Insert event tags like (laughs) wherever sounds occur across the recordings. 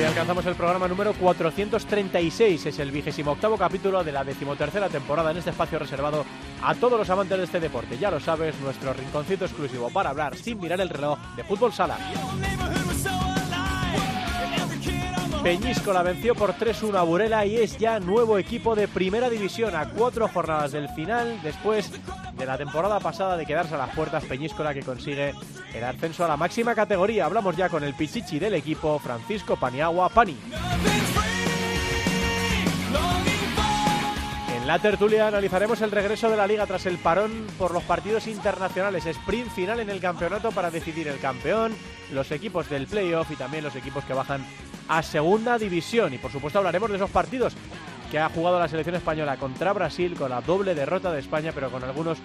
Hoy alcanzamos el programa número 436, es el vigésimo octavo capítulo de la decimotercera temporada en este espacio reservado a todos los amantes de este deporte. Ya lo sabes, nuestro rinconcito exclusivo para hablar sin mirar el reloj de fútbol sala. Peñíscola venció por 3-1 a Burela y es ya nuevo equipo de primera división a cuatro jornadas del final después de la temporada pasada de quedarse a las puertas Peñíscola que consigue el ascenso a la máxima categoría. Hablamos ya con el pichichi del equipo, Francisco Paniagua Pani. La tertulia analizaremos el regreso de la liga tras el parón por los partidos internacionales. Sprint final en el campeonato para decidir el campeón, los equipos del playoff y también los equipos que bajan a segunda división. Y por supuesto hablaremos de esos partidos que ha jugado la selección española contra Brasil con la doble derrota de España, pero con algunos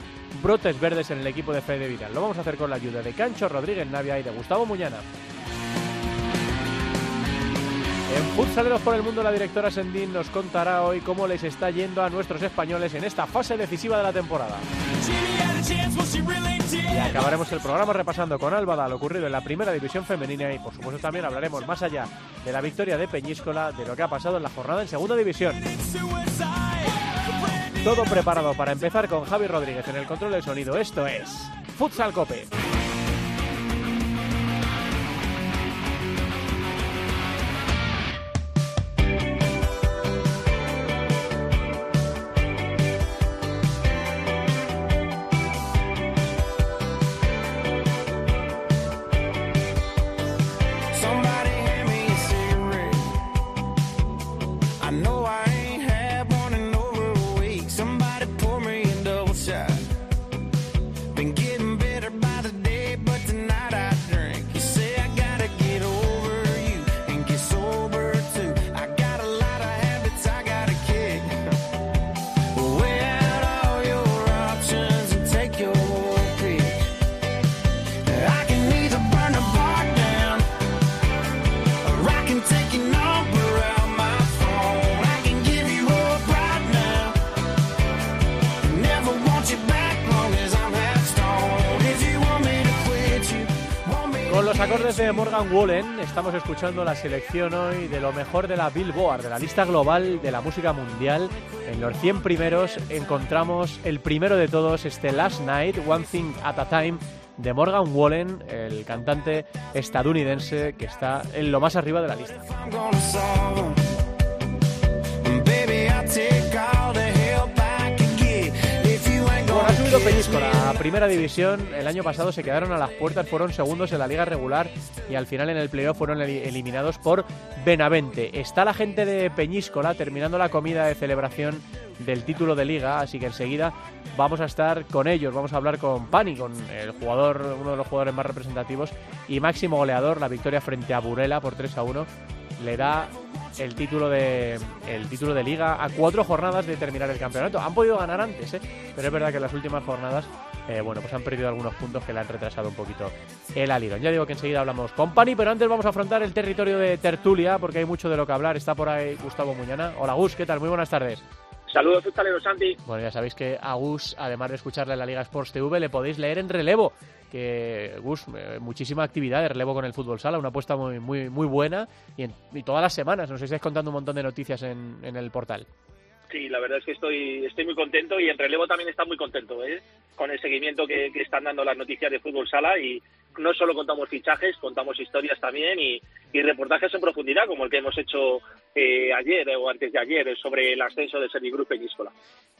brotes verdes en el equipo de Fede Vidal. Lo vamos a hacer con la ayuda de Cancho Rodríguez Navia y de Gustavo Muñana. En Futsaleros por el Mundo, la directora Sendín nos contará hoy cómo les está yendo a nuestros españoles en esta fase decisiva de la temporada. Y acabaremos el programa repasando con Álvada lo ocurrido en la primera división femenina y por supuesto también hablaremos más allá de la victoria de Peñíscola, de lo que ha pasado en la jornada en segunda división. Todo preparado para empezar con Javi Rodríguez en el control del sonido. Esto es Futsal Cope. De Morgan Wallen estamos escuchando la selección hoy de lo mejor de la Billboard, de la lista global de la música mundial. En los 100 primeros encontramos el primero de todos, este Last Night, One Thing at a Time, de Morgan Wallen, el cantante estadounidense que está en lo más arriba de la lista. Peñíscola, primera división. El año pasado se quedaron a las puertas, fueron segundos en la liga regular y al final en el playoff fueron eliminados por Benavente. Está la gente de Peñíscola terminando la comida de celebración del título de liga, así que enseguida vamos a estar con ellos, vamos a hablar con Pani, con el jugador, uno de los jugadores más representativos y máximo goleador, la victoria frente a Burela por 3 a 1 le da el título de el título de liga a cuatro jornadas de terminar el campeonato. Han podido ganar antes, ¿eh? pero es verdad que en las últimas jornadas eh, bueno, pues han perdido algunos puntos que le han retrasado un poquito el Alirón. Ya digo que enseguida hablamos con Pani, pero antes vamos a afrontar el territorio de Tertulia porque hay mucho de lo que hablar. Está por ahí Gustavo Muñana. Hola Gus, ¿qué tal? Muy buenas tardes. Saludos, futboleros, Santi. Bueno, ya sabéis que a Gus, además de escucharle en la Liga Sports TV, le podéis leer en relevo. Que Gus, eh, muchísima actividad de relevo con el fútbol sala, una apuesta muy, muy, muy buena y, y todas las semanas nos estáis contando un montón de noticias en, en el portal. Sí, la verdad es que estoy, estoy muy contento y en relevo también está muy contento ¿eh? con el seguimiento que, que, están dando las noticias de fútbol sala y no solo contamos fichajes, contamos historias también y, y reportajes en profundidad como el que hemos hecho eh, ayer o antes de ayer sobre el ascenso de Servigroup Peñíscola.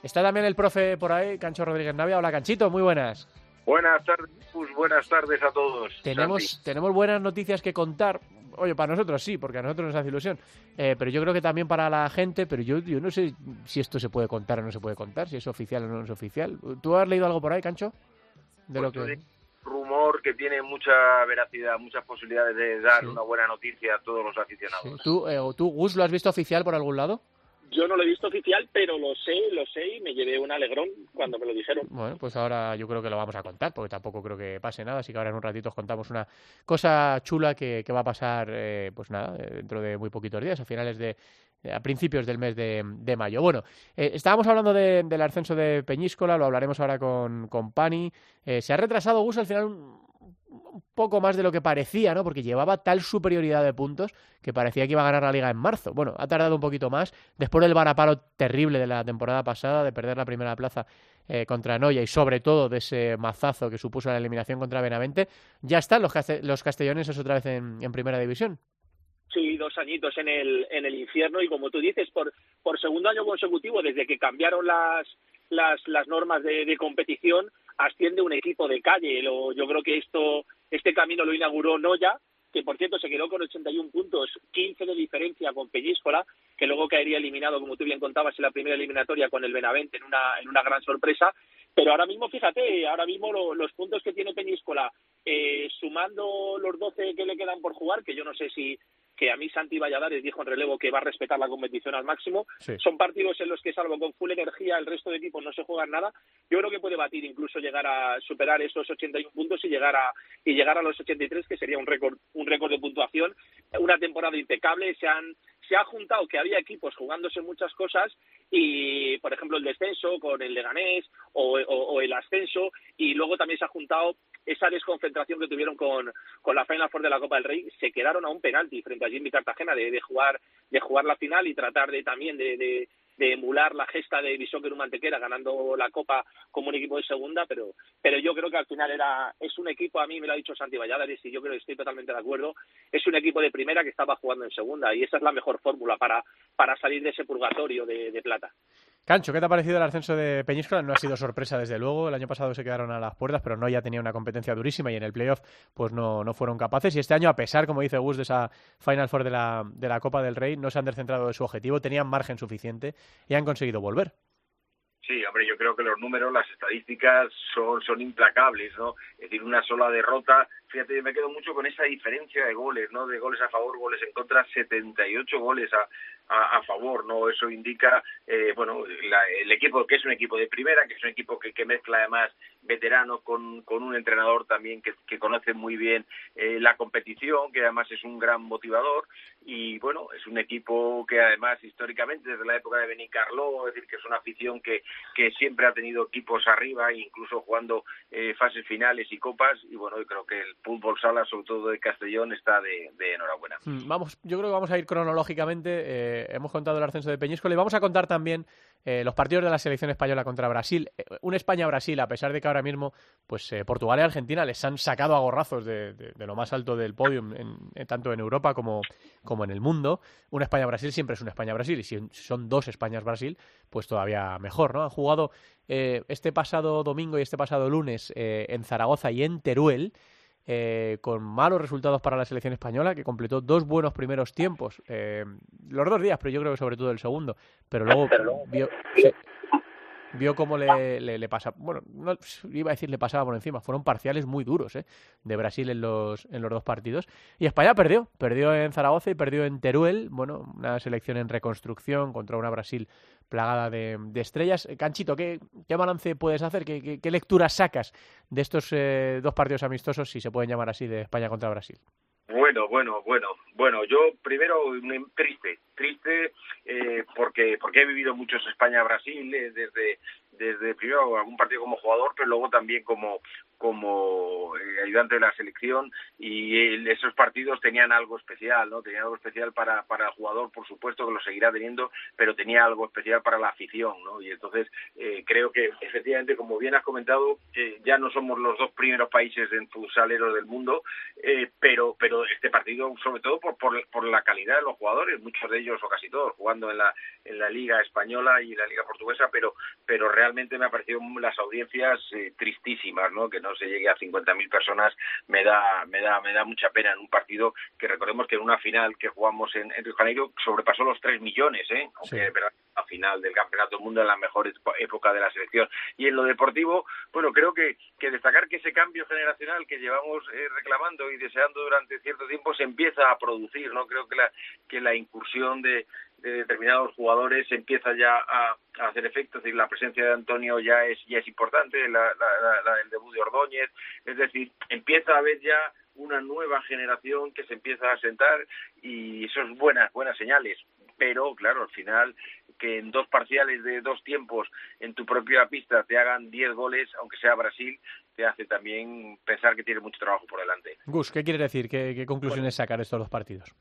Está también el profe por ahí, Cancho Rodríguez Navia. Hola Canchito, muy buenas. Buenas tardes, pues buenas tardes a todos. Tenemos, tenemos buenas noticias que contar. Oye, para nosotros sí, porque a nosotros nos hace ilusión. Eh, pero yo creo que también para la gente, pero yo, yo no sé si esto se puede contar o no se puede contar, si es oficial o no es oficial. ¿Tú has leído algo por ahí, Cancho? De lo que... rumor que tiene mucha veracidad, muchas posibilidades de dar sí. una buena noticia a todos los aficionados. Sí. ¿Tú, eh, ¿Tú, Gus, lo has visto oficial por algún lado? Yo no lo he visto oficial, pero lo sé, lo sé y me llevé un alegrón cuando me lo dijeron. Bueno, pues ahora yo creo que lo vamos a contar, porque tampoco creo que pase nada, así que ahora en un ratito os contamos una cosa chula que, va a pasar, eh, pues nada, eh, dentro de muy poquitos días, a finales de, a principios del mes de, mayo. Bueno, eh, estábamos hablando del ascenso de Peñíscola, lo hablaremos ahora con, con Pani. se ha retrasado Gus al final un poco más de lo que parecía, ¿no? Porque llevaba tal superioridad de puntos que parecía que iba a ganar la liga en marzo. Bueno, ha tardado un poquito más. Después del varapalo terrible de la temporada pasada, de perder la primera plaza eh, contra Noya y sobre todo de ese mazazo que supuso la eliminación contra Benavente, ya están los, los castelloneses otra vez en, primera división. Sí, dos añitos en el, en el infierno y como tú dices, por, por segundo año consecutivo, desde que cambiaron las, las, las normas de, de competición, asciende un equipo de calle. Lo, yo creo que esto, este camino lo inauguró Noya, que por cierto se quedó con 81 puntos, 15 de diferencia con Peñíscola, que luego caería eliminado, como tú bien contabas, en la primera eliminatoria con el Benavente en una, en una gran sorpresa. Pero ahora mismo, fíjate, ahora mismo los puntos que tiene Peñíscola, eh, sumando los 12 que le quedan por jugar, que yo no sé si, que a mí Santi Valladares dijo en relevo que va a respetar la competición al máximo. Son partidos en los que, salvo con full energía, el resto de equipos no se juegan nada. Yo creo que puede batir, incluso llegar a superar esos 81 puntos y llegar a y llegar a los 83, que sería un récord un récord de puntuación. Una temporada impecable. Se han se ha juntado que había equipos jugándose muchas cosas y, por ejemplo, el descenso con el Leganés o, o el ascenso y luego también se ha juntado esa desconcentración que tuvieron con, con la Final Four de la Copa del Rey, se quedaron a un penalti frente a Jimmy Cartagena de, de jugar de jugar la final y tratar de también de, de, emular la gesta de Bishoker Mantequera ganando la Copa como un equipo de segunda, pero pero yo creo que al final era es un equipo, a mí me lo ha dicho Santi Valladares y yo creo que estoy totalmente de acuerdo, es un equipo de primera que estaba jugando en segunda y esa es la mejor fórmula para, para salir de ese purgatorio de, de plata. Cancho, ¿qué te ha parecido el ascenso de Peñíscola? No ha sido sorpresa, desde luego. El año pasado se quedaron a las puertas, pero no ya tenía una competencia durísima y en el playoff pues no, no fueron capaces. Y este año, a pesar, como dice Gus, de esa Final Four de la, de la Copa del Rey, no se han descentrado de su objetivo, tenían margen suficiente y han conseguido volver. Sí, hombre, yo creo que los números, las estadísticas son, son implacables, ¿no? Es decir, una sola derrota fíjate, me quedo mucho con esa diferencia de goles, ¿no? De goles a favor, goles en contra, 78 goles a, a, favor, ¿no? Eso indica, eh, bueno, el equipo que es un equipo de primera, que es un equipo que, que mezcla además veteranos con, con un entrenador también que, que conoce muy bien eh, la competición, que además es un gran motivador y, bueno, es un equipo que además históricamente desde la época de Benicarló, es decir, que es una afición que, que siempre ha tenido equipos arriba, incluso jugando eh, fases finales y copas y, bueno, yo creo que el fútbol sala, sobre todo de Castellón, está de, enhorabuena. Hmm, vamos, yo creo que vamos a ir cronológicamente. Eh, hemos contado el ascenso de Peñíscola y vamos a contar también eh, los partidos de la selección española contra Brasil. Eh, un España-Brasil, a pesar de que ahora mismo pues Portugal y Argentina les han sacado a gorrazos de, lo más alto del podium, tanto en Europa como, como en el mundo. Un España-Brasil siempre es un España-Brasil y si son dos Españas-Brasil, pues todavía mejor, ¿no? Han jugado este pasado domingo y este pasado lunes en Zaragoza y en Teruel. Eh, con malos resultados para la selección española, que completó dos buenos primeros tiempos, eh, los dos días, pero yo creo que sobre todo el segundo, pero luego vio, vio cómo le, le, pasa, bueno, no, iba a decir le pasaba por encima, fueron parciales muy duros ¿eh? de Brasil en los, en los dos partidos. Y España perdió, perdió en Zaragoza y perdió en Teruel, bueno, una selección en reconstrucción contra una Brasil plagada de, estrellas. Eh, Canchito, ¿qué, ¿qué, balance puedes hacer? ¿Qué, qué, lecturas sacas de estos eh, dos partidos amistosos, si se pueden llamar así, de España contra Brasil? Bueno, bueno, bueno, bueno. Yo primero triste, triste eh, porque porque he vivido muchos España-Brasil desde desde primero algún partido como jugador, pero luego también como como eh, ayudante de la selección y esos partidos tenían algo especial, ¿no? Tenían algo especial para, para el jugador, por supuesto que lo seguirá teniendo, pero tenía algo especial para la afición, ¿no? Y entonces eh, creo que efectivamente, como bien has comentado, eh, ya no somos los dos primeros países en futsaleros del mundo, pero pero este partido, sobre todo por, por, por la calidad de los jugadores, muchos de ellos o casi todos jugando en la en la liga española y la liga portuguesa, pero pero realmente me ha parecido las audiencias tristísimas, ¿no? Que no se llegue a 50.000 personas me da me da me da mucha pena en un partido que recordemos que en una final que jugamos en, en Río Janeiro sobrepasó los 3 millones, ¿eh? aunque la final del Campeonato del Mundo en la mejor época de la selección. Y en lo deportivo, bueno, creo que, que destacar que ese cambio generacional que llevamos eh, reclamando y deseando durante cierto tiempo se empieza a producir, ¿no? Creo que la, que la incursión de, determinados jugadores empieza ya a, hacer efecto, es decir, la presencia de Antonio ya es ya es importante, la, la, el debut de Ordóñez, es decir, empieza a haber ya una nueva generación que se empieza a sentar y eso es buenas buenas señales. Pero claro al final que en dos parciales de dos tiempos en tu propia pista te hagan diez goles aunque sea Brasil te hace también pensar que tiene mucho trabajo por delante. Gus qué quiere decir qué, conclusiones sacar estos dos partidos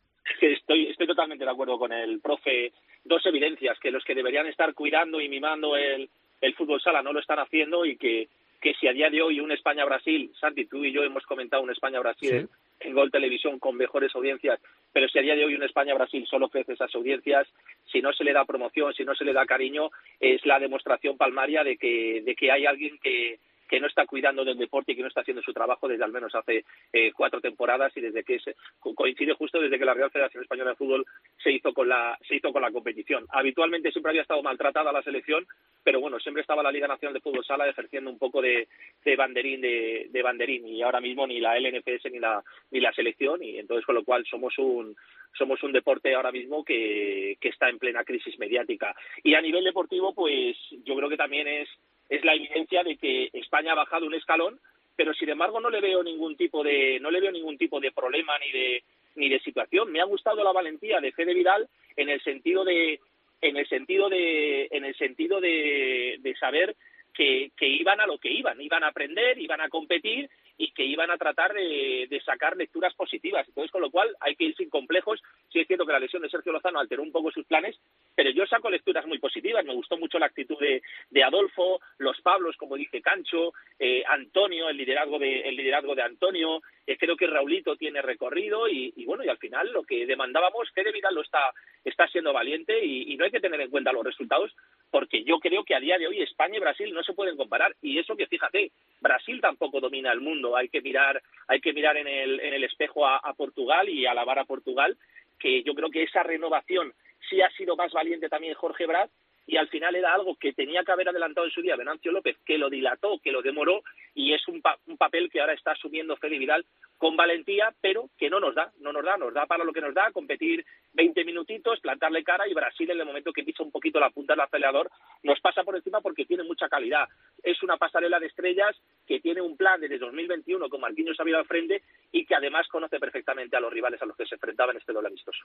estoy estoy totalmente de acuerdo con el profe. Dos evidencias que los que deberían estar cuidando y mimando el el fútbol sala no lo están haciendo y que que si a día de hoy un España-Brasil, Santi, tú y yo hemos comentado un España-Brasil en Gol Televisión con mejores audiencias, pero si a día de hoy un España-Brasil solo ofrece esas audiencias, si no se le da promoción, si no se le da cariño, es la demostración palmaria de que, de que hay alguien que, que no está cuidando del deporte y que no está haciendo su trabajo desde al menos hace eh, cuatro temporadas y desde que se, coincide justo desde que la Real Federación Española de Fútbol se hizo con la se hizo con la competición. Habitualmente siempre había estado maltratada la selección, pero bueno, siempre estaba la Liga Nacional de Fútbol Sala ejerciendo un poco de, de banderín de, de, banderín y ahora mismo ni la LNFS ni la ni la selección y entonces con lo cual somos un somos un deporte ahora mismo que, que está en plena crisis mediática y a nivel deportivo pues yo creo que también es es la evidencia de que España ha bajado un escalón, pero sin embargo no le veo ningún tipo de no le veo ningún tipo de problema ni de ni de situación. Me ha gustado la valentía de Fede Vidal en el sentido de en el sentido de en el sentido de, de saber que, iban a lo que iban, iban a aprender, iban a competir y que iban a tratar de, sacar lecturas positivas. Entonces, con lo cual hay que ir sin complejos. Sí es cierto que la lesión de Sergio Lozano alteró un poco sus planes, pero yo saco lecturas muy positivas. Me gustó mucho la actitud de, de Adolfo, los Pablos, como dice Cancho, eh, Antonio, el liderazgo de, el liderazgo de Antonio. Eh, creo que Raulito tiene recorrido y, y, bueno, y al final lo que demandábamos, Fede Vidal lo está, está siendo valiente y, y no hay que tener en cuenta los resultados porque yo creo que a día de hoy España y Brasil no se pueden comparar. Y eso que fíjate, Brasil tampoco domina el mundo, hay que mirar, hay que mirar en el, en el espejo a, Portugal y alabar a Portugal, que yo creo que esa renovación sí ha sido más valiente también Jorge Brad y al final era algo que tenía que haber adelantado en su día Venancio López, que lo dilató, que lo demoró, y es un, pa un papel que ahora está asumiendo Fede Vidal con valentía, pero que no nos da, no nos da, nos da para lo que nos da, competir 20 minutitos, plantarle cara, y Brasil en el momento que pisa un poquito la punta del acelerador, nos pasa por encima porque tiene mucha calidad. Es una pasarela de estrellas que tiene un plan desde 2021 con Marquinhos Xavier al frente y que además conoce perfectamente a los rivales a los que se enfrentaba en este doble amistoso.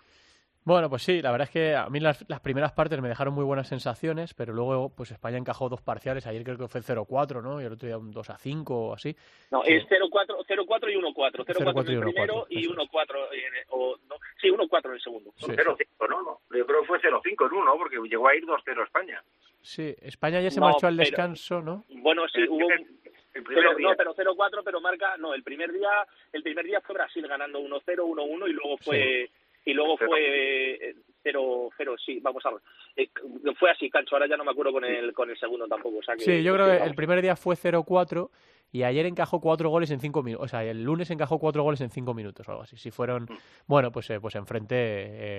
Bueno, pues sí, la verdad es que a mí las, las primeras partes me dejaron muy buenas sensaciones, pero luego pues España encajó dos parciales, ayer creo que fue 0-4, ¿no? Y el otro día un 2-5 o así. No, es 0-4 y 1-4, 0-4 en el primero y 1-4 o no, sí, 1-4 en el segundo. Sí, 0-5, ¿no? no, yo creo que fue 0-5 en uno, porque llegó a ir 2-0 España. Sí, España ya se no, marchó al descanso, pero, ¿no? Bueno, sí, hubo un pero, no, pero 0-4, pero marca, no, el primer día, el primer día fue Brasil ganando 1-0, 1-1 y luego fue sí. y luego fue 0 0 sí, vamos a ver. Eh, fue así, Cancho, ahora ya no me acuerdo con el con el segundo tampoco, o sea que, Sí, yo creo que el primer día fue 0-4 y ayer encajó cuatro goles en cinco minutos. O sea, el lunes encajó cuatro goles en cinco minutos o algo así. Si fueron, bueno, pues, eh, pues enfrente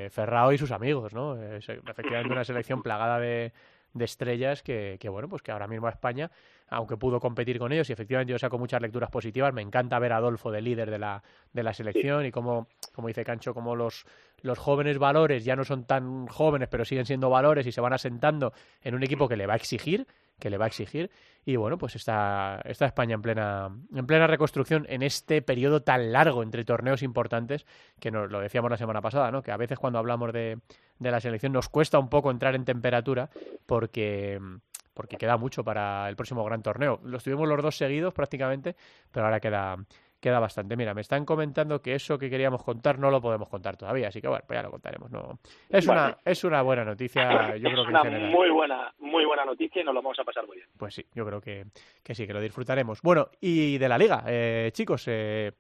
eh, Ferrao y sus amigos, ¿no? Eh, efectivamente una selección (laughs) plagada de, de estrellas que, que, bueno, pues que ahora mismo a España, aunque pudo competir con ellos, y efectivamente yo saco muchas lecturas positivas, me encanta ver a Adolfo de líder de la, de la selección y como, como dice Cancho, como los, los jóvenes valores ya no son tan jóvenes, pero siguen siendo valores y se van asentando en un equipo que le va a exigir, que le va a exigir. Y bueno pues está, España en plena en plena reconstrucción en este periodo tan largo entre torneos importantes que nos lo decíamos la semana pasada no que a veces cuando hablamos de, de la selección nos cuesta un poco entrar en temperatura porque porque queda mucho para el próximo gran torneo. Los tuvimos los dos seguidos prácticamente pero ahora queda queda bastante. Mira, me están comentando que eso que queríamos contar no lo podemos contar todavía, así que bueno, pues ya lo contaremos. No, es bueno, una es una buena noticia, yo creo que una en general. muy buena muy buena noticia y nos lo vamos a pasar muy bien. Pues sí, yo creo que, que sí, que lo disfrutaremos. Bueno, y de la liga, eh, chicos, eh,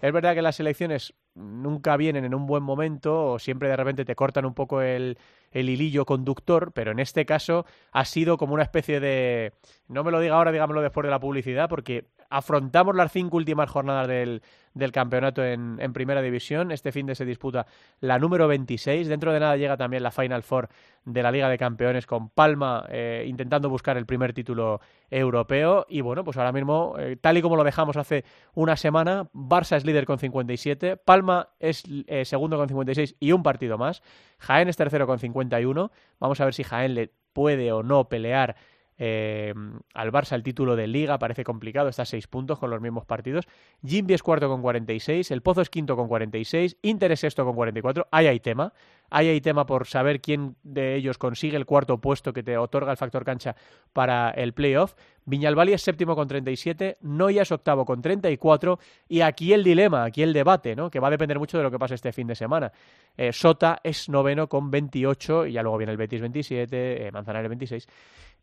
es verdad que las selecciones nunca vienen en un buen momento o siempre de repente te cortan un poco el, el hilillo conductor, pero en este caso ha sido como una especie de... No me lo diga ahora, dígamelo después de la publicidad, porque afrontamos las cinco últimas jornadas del, del campeonato en, en, Primera División. Este fin de se disputa la número 26. Dentro de nada llega también la Final Four de la Liga de Campeones con Palma eh, intentando buscar el primer título europeo. Y bueno, pues ahora mismo, eh, tal y como lo dejamos hace una semana, Barça es líder con 57, Palma es eh, segundo con 56 y un partido más. Jaén es tercero con 51. Vamos a ver si Jaén le puede o no pelear eh, al Barça el título de Liga parece complicado, está a 6 puntos con los mismos partidos. Jimby es cuarto con 46, el Pozo es quinto con 46, Inter es sexto con 44. Ahí hay tema. Ahí hay tema por saber quién de ellos consigue el cuarto puesto que te otorga el factor cancha para el playoff. Viñalbali es séptimo con 37, Noya es octavo con 34 y aquí el dilema, aquí el debate, ¿no? que va a depender mucho de lo que pase este fin de semana. Eh, Sota es noveno con 28 y ya luego viene el Betis 27, eh, Manzanares 26.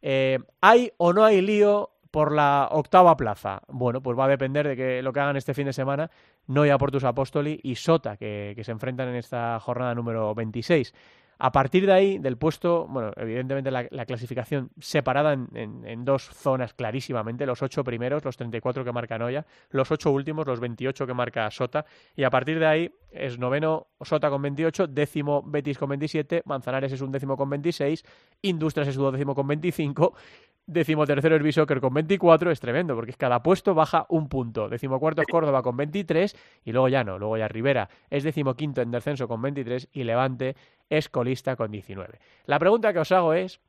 Eh, ¿Hay o no hay lío por la octava plaza? Bueno, pues va a depender de que lo que hagan este fin de semana Noia Portus Apostoli y Sota, que, que se enfrentan en esta jornada número 26. A partir de ahí, del puesto, bueno, evidentemente la, la clasificación separada en, dos zonas clarísimamente, los ocho primeros, los 34 que marca Noya, los ocho últimos, los 28 que marca Sota, y a partir de ahí es noveno Sota con 28, décimo Betis con 27, Manzanares es un décimo con 26, Industrias es un décimo con 25, Décimo tercero es Bishoker con 24, es tremendo, porque cada puesto baja un punto. Décimo cuarto es Córdoba con 23 y luego ya no, luego ya Rivera es décimo quinto en descenso con 23 y Levante es colista con 19. La pregunta que os hago es,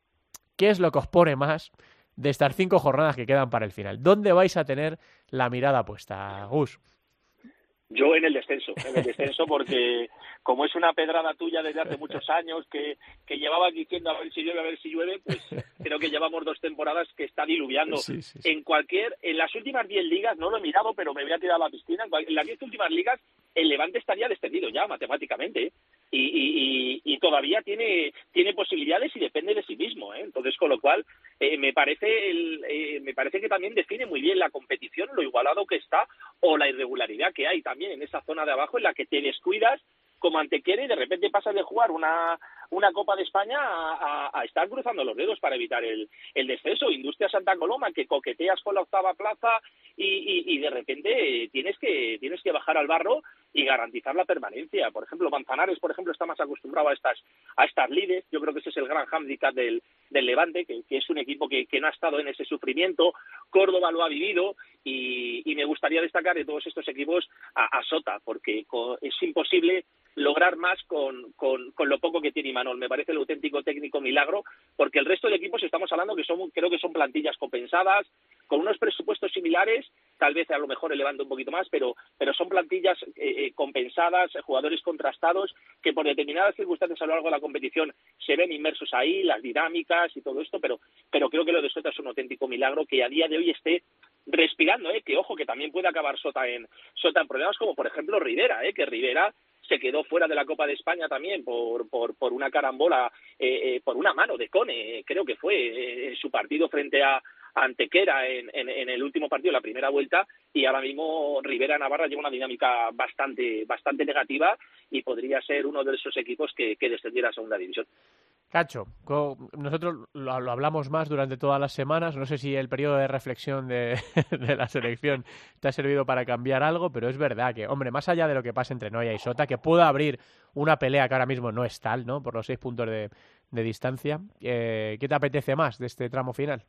¿qué es lo que os pone más de estas cinco jornadas que quedan para el final? ¿Dónde vais a tener la mirada puesta, Gus? Yo en el descenso, en el descenso porque como es una pedrada tuya desde hace muchos años que, que llevabas diciendo a ver si llueve, a ver si llueve, pues creo que llevamos dos temporadas que está diluviando. Sí, sí, sí. En cualquier, en las últimas diez ligas, no lo he mirado, pero me voy a tirar a la piscina, en, las diez últimas ligas el Levante estaría descendido ya matemáticamente. ¿eh? Y, y, y, todavía tiene, tiene posibilidades y depende de sí mismo. ¿eh? Entonces, con lo cual, eh, me, parece el, eh, me parece que también define muy bien la competición, lo igualado que está o la irregularidad que hay también en esa zona de abajo en la que te descuidas como Antequera y de repente pasas de jugar una, una Copa de España a, estar cruzando los dedos para evitar el, el descenso. Industria Santa Coloma, que coqueteas con la octava plaza y, y, de repente tienes que, tienes que bajar al barro y garantizar la permanencia. Por ejemplo, Manzanares, por ejemplo, está más acostumbrado a estas, a estas líderes. Yo creo que ese es el gran hándicap del, del Levante, que, es un equipo que, que no ha estado en ese sufrimiento. Córdoba lo ha vivido y, me gustaría destacar de todos estos equipos a, Sota, porque es imposible lograr más con, con, lo poco que tiene Imanol. Me parece el auténtico técnico milagro, porque el resto de equipos estamos hablando que son, creo que son plantillas compensadas, con unos presupuestos similares, tal vez a lo mejor elevando un poquito más, pero, pero son plantillas eh, compensadas, jugadores contrastados, que por determinadas circunstancias a lo largo de la competición se ven inmersos ahí, las dinámicas y todo esto, pero, pero creo que lo de Sota es un auténtico milagro que a día de hoy esté respirando, eh, que ojo, que también puede acabar Sota en, Sota en problemas como por ejemplo Rivera, eh, que Rivera se quedó fuera de la Copa de España también por, por, por una carambola, eh, eh, por una mano de Cone, creo que fue eh, en su partido frente a Antequera en, en, en, el último partido, la primera vuelta, y ahora mismo Rivera Navarra lleva una dinámica bastante, bastante negativa y podría ser uno de esos equipos que, que descendiera a segunda división. Cacho, nosotros lo, hablamos más durante todas las semanas. No sé si el periodo de reflexión (laughs) de, la selección te ha servido para cambiar algo, pero es verdad que, hombre, más allá de lo que pasa entre Noia y Sota, que pueda abrir una pelea que ahora mismo no es tal, ¿no? Por los seis puntos de, de distancia, eh, ¿qué te apetece más de este tramo final?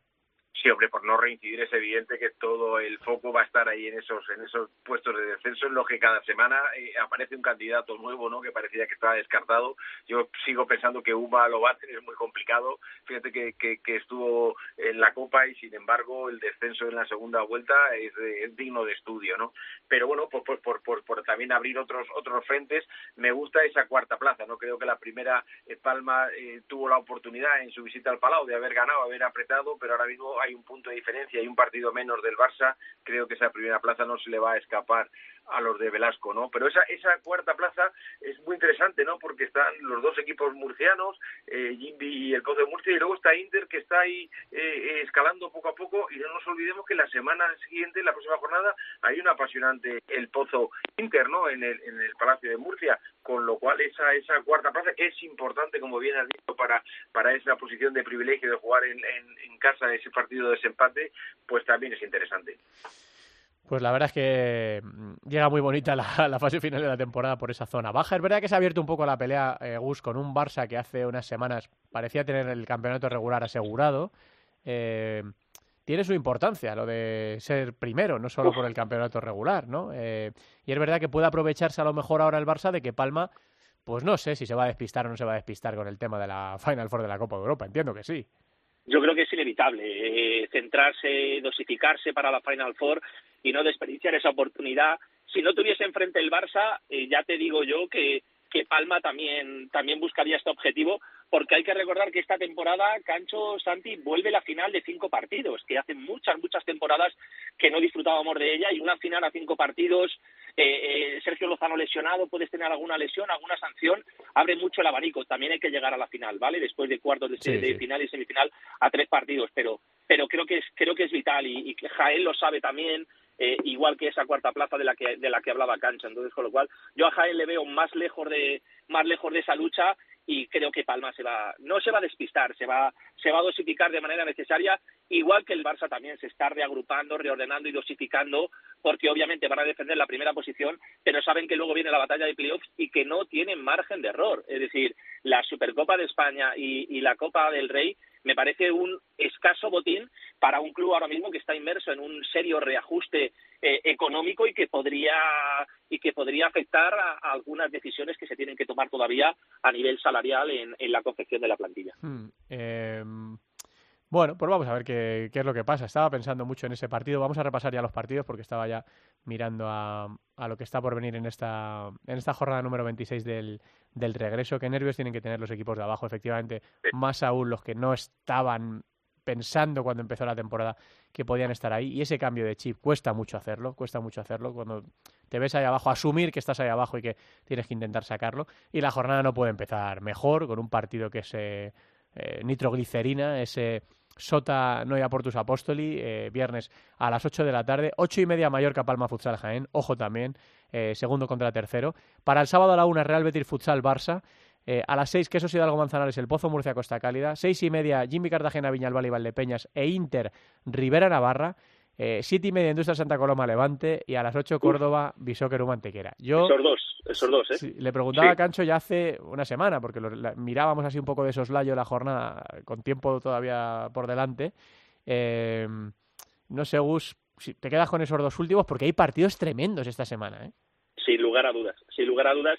Sí, hombre, por no reincidir es evidente que todo el foco va a estar ahí en esos en esos puestos de descenso, en lo que cada semana eh, aparece un candidato nuevo, ¿no? Que parecía que estaba descartado. Yo sigo pensando que Uma lo va a tener muy complicado. Fíjate que, que, estuvo en la Copa y sin embargo el descenso en la segunda vuelta es, es digno de estudio, ¿no? Pero bueno, pues por, por, por, también abrir otros otros frentes, me gusta esa cuarta plaza, ¿no? Creo que la primera eh, Palma eh, tuvo la oportunidad en su visita al Palau de haber ganado, haber apretado, pero ahora mismo hay un punto de diferencia y un partido menos del Barça, creo que esa primera plaza no se le va a escapar a los de Velasco, ¿no? Pero esa, esa cuarta plaza es muy interesante, ¿no? Porque están los dos equipos murcianos, eh, Jimby y el Pozo de Murcia, y luego está Inter que está ahí eh, escalando poco a poco, y no nos olvidemos que la semana siguiente, la próxima jornada, hay un apasionante el Pozo Inter, ¿no? En el, en el Palacio de Murcia, con lo cual esa, esa cuarta plaza es importante, como bien has dicho, para, para esa posición de privilegio de jugar en, en, en casa ese partido de desempate, pues también es interesante. Pues la verdad es que mm, llega muy bonita (laughs) la, fase final de la temporada por esa zona baja. Es verdad que se ha abierto un poco la pelea, eh, Gus, con un Barça que hace unas semanas parecía tener el campeonato regular asegurado. Eh, tiene su importancia lo de ser primero, no solo por el campeonato regular, ¿no? Eh, y es verdad que puede aprovecharse a lo mejor ahora el Barça de que Palma, pues no sé si se va a despistar o no se va a despistar con el tema de la Final Four de la Copa de Europa. Entiendo que sí. Yo creo que es inevitable centrarse, dosificarse para la Final Four y no desperdiciar esa oportunidad. Si no tuviese enfrente el Barça, eh, ya te digo yo que, que Palma también, también buscaría este objetivo, porque hay que recordar que esta temporada Cancho Santi vuelve la final de cinco partidos, que hace muchas, muchas temporadas que no disfrutábamos de ella, y una final a cinco partidos, eh, eh, Sergio Lozano lesionado, puedes tener alguna lesión, alguna sanción, abre mucho el abanico. También hay que llegar a la final, ¿vale? Después de cuartos de, final y semifinal a tres partidos, pero pero creo que es creo que es vital y, y Jaén lo sabe también eh, igual que esa cuarta plaza de la que de la que hablaba Cancha. Entonces, con lo cual, yo a Jaén le veo más lejos de más lejos de esa lucha y creo que Palma se va no se va a despistar, se va se va a dosificar de manera necesaria, igual que el Barça también se está reagrupando, reordenando y dosificando, porque obviamente van a defender la primera posición, pero saben que luego viene la batalla de playoffs y que no tienen margen de error. Es decir, la Supercopa de España y la Copa del Rey me parece un escaso botín para un club ahora mismo que está inmerso en un serio reajuste eh, económico y que podría y que podría afectar a, algunas decisiones que se tienen que tomar todavía a nivel salarial en, la confección de la plantilla. Hmm, em, bueno, pues vamos a ver qué, qué, es lo que pasa. Estaba pensando mucho en ese partido. Vamos a repasar ya los partidos porque estaba ya mirando a, a lo que está por venir en esta, en esta jornada número 26 del, del regreso. Qué nervios tienen que tener los equipos de abajo, efectivamente. Más aún los que no estaban pensando cuando empezó la temporada que podían estar ahí. Y ese cambio de chip cuesta mucho hacerlo, cuesta mucho hacerlo. Cuando te ves ahí abajo, asumir que estás ahí abajo y que tienes que intentar sacarlo. Y la jornada no puede empezar mejor con un partido que es eh, eh nitroglicerina, ese Sota Noia Portus Apostoli, eh, viernes a las 8 de la tarde, 8 y media Mallorca Palma Futsal Jaén, ojo también, eh, segundo contra tercero. Para el sábado a la 1 Real Betis Futsal Barça, eh, a las 6 Quesos Hidalgo Manzanares El Pozo Murcia Costa Cálida, 6 y media Jimmy Cartagena Viñalbal y Valdepeñas e Inter Rivera Navarra, eh, siete y media Industria Santa Coloma Levante y a las 8 Córdoba Bisóqueru Mantequera. Yo, esos dos, esos dos, ¿eh? le preguntaba a Cancho ya hace una semana, porque mirábamos así un poco de soslayo la jornada, con tiempo todavía por delante. Eh, no sé, Gus, si te quedas con esos dos últimos, porque hay partidos tremendos esta semana, ¿eh? Sin lugar a dudas, sin lugar a dudas.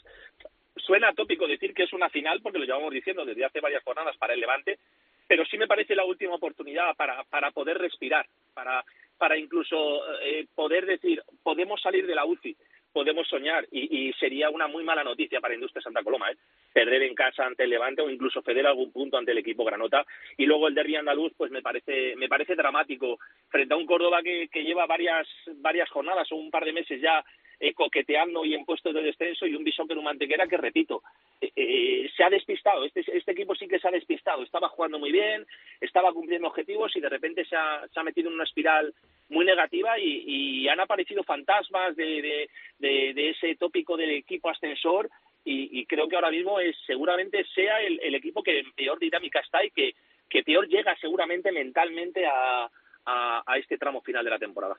Suena tópico decir que es una final, porque lo llevamos diciendo desde hace varias jornadas para el Levante, pero sí me parece la última oportunidad para, para poder respirar, para para incluso eh, poder decir, podemos salir de la UCI, podemos soñar, y, sería una muy mala noticia para Industria Santa Coloma, ¿eh? perder en casa ante el Levante o incluso ceder algún punto ante el equipo Granota. Y luego el derby andaluz, pues me parece, me parece dramático, frente a un Córdoba que, que lleva varias, varias jornadas o un par de meses ya eh, coqueteando y en puestos de descenso y un bisón en un que, repito, eh, eh, se ha despistado. Este, este equipo sí que se ha despistado. Estaba jugando muy bien, estaba cumpliendo objetivos y de repente se ha, metido en una espiral muy negativa y, han aparecido fantasmas de, de, de, ese tópico del equipo ascensor y, creo que ahora mismo es seguramente sea el, el, equipo que en peor dinámica está y que, que peor llega seguramente mentalmente a, a este tramo final de la temporada.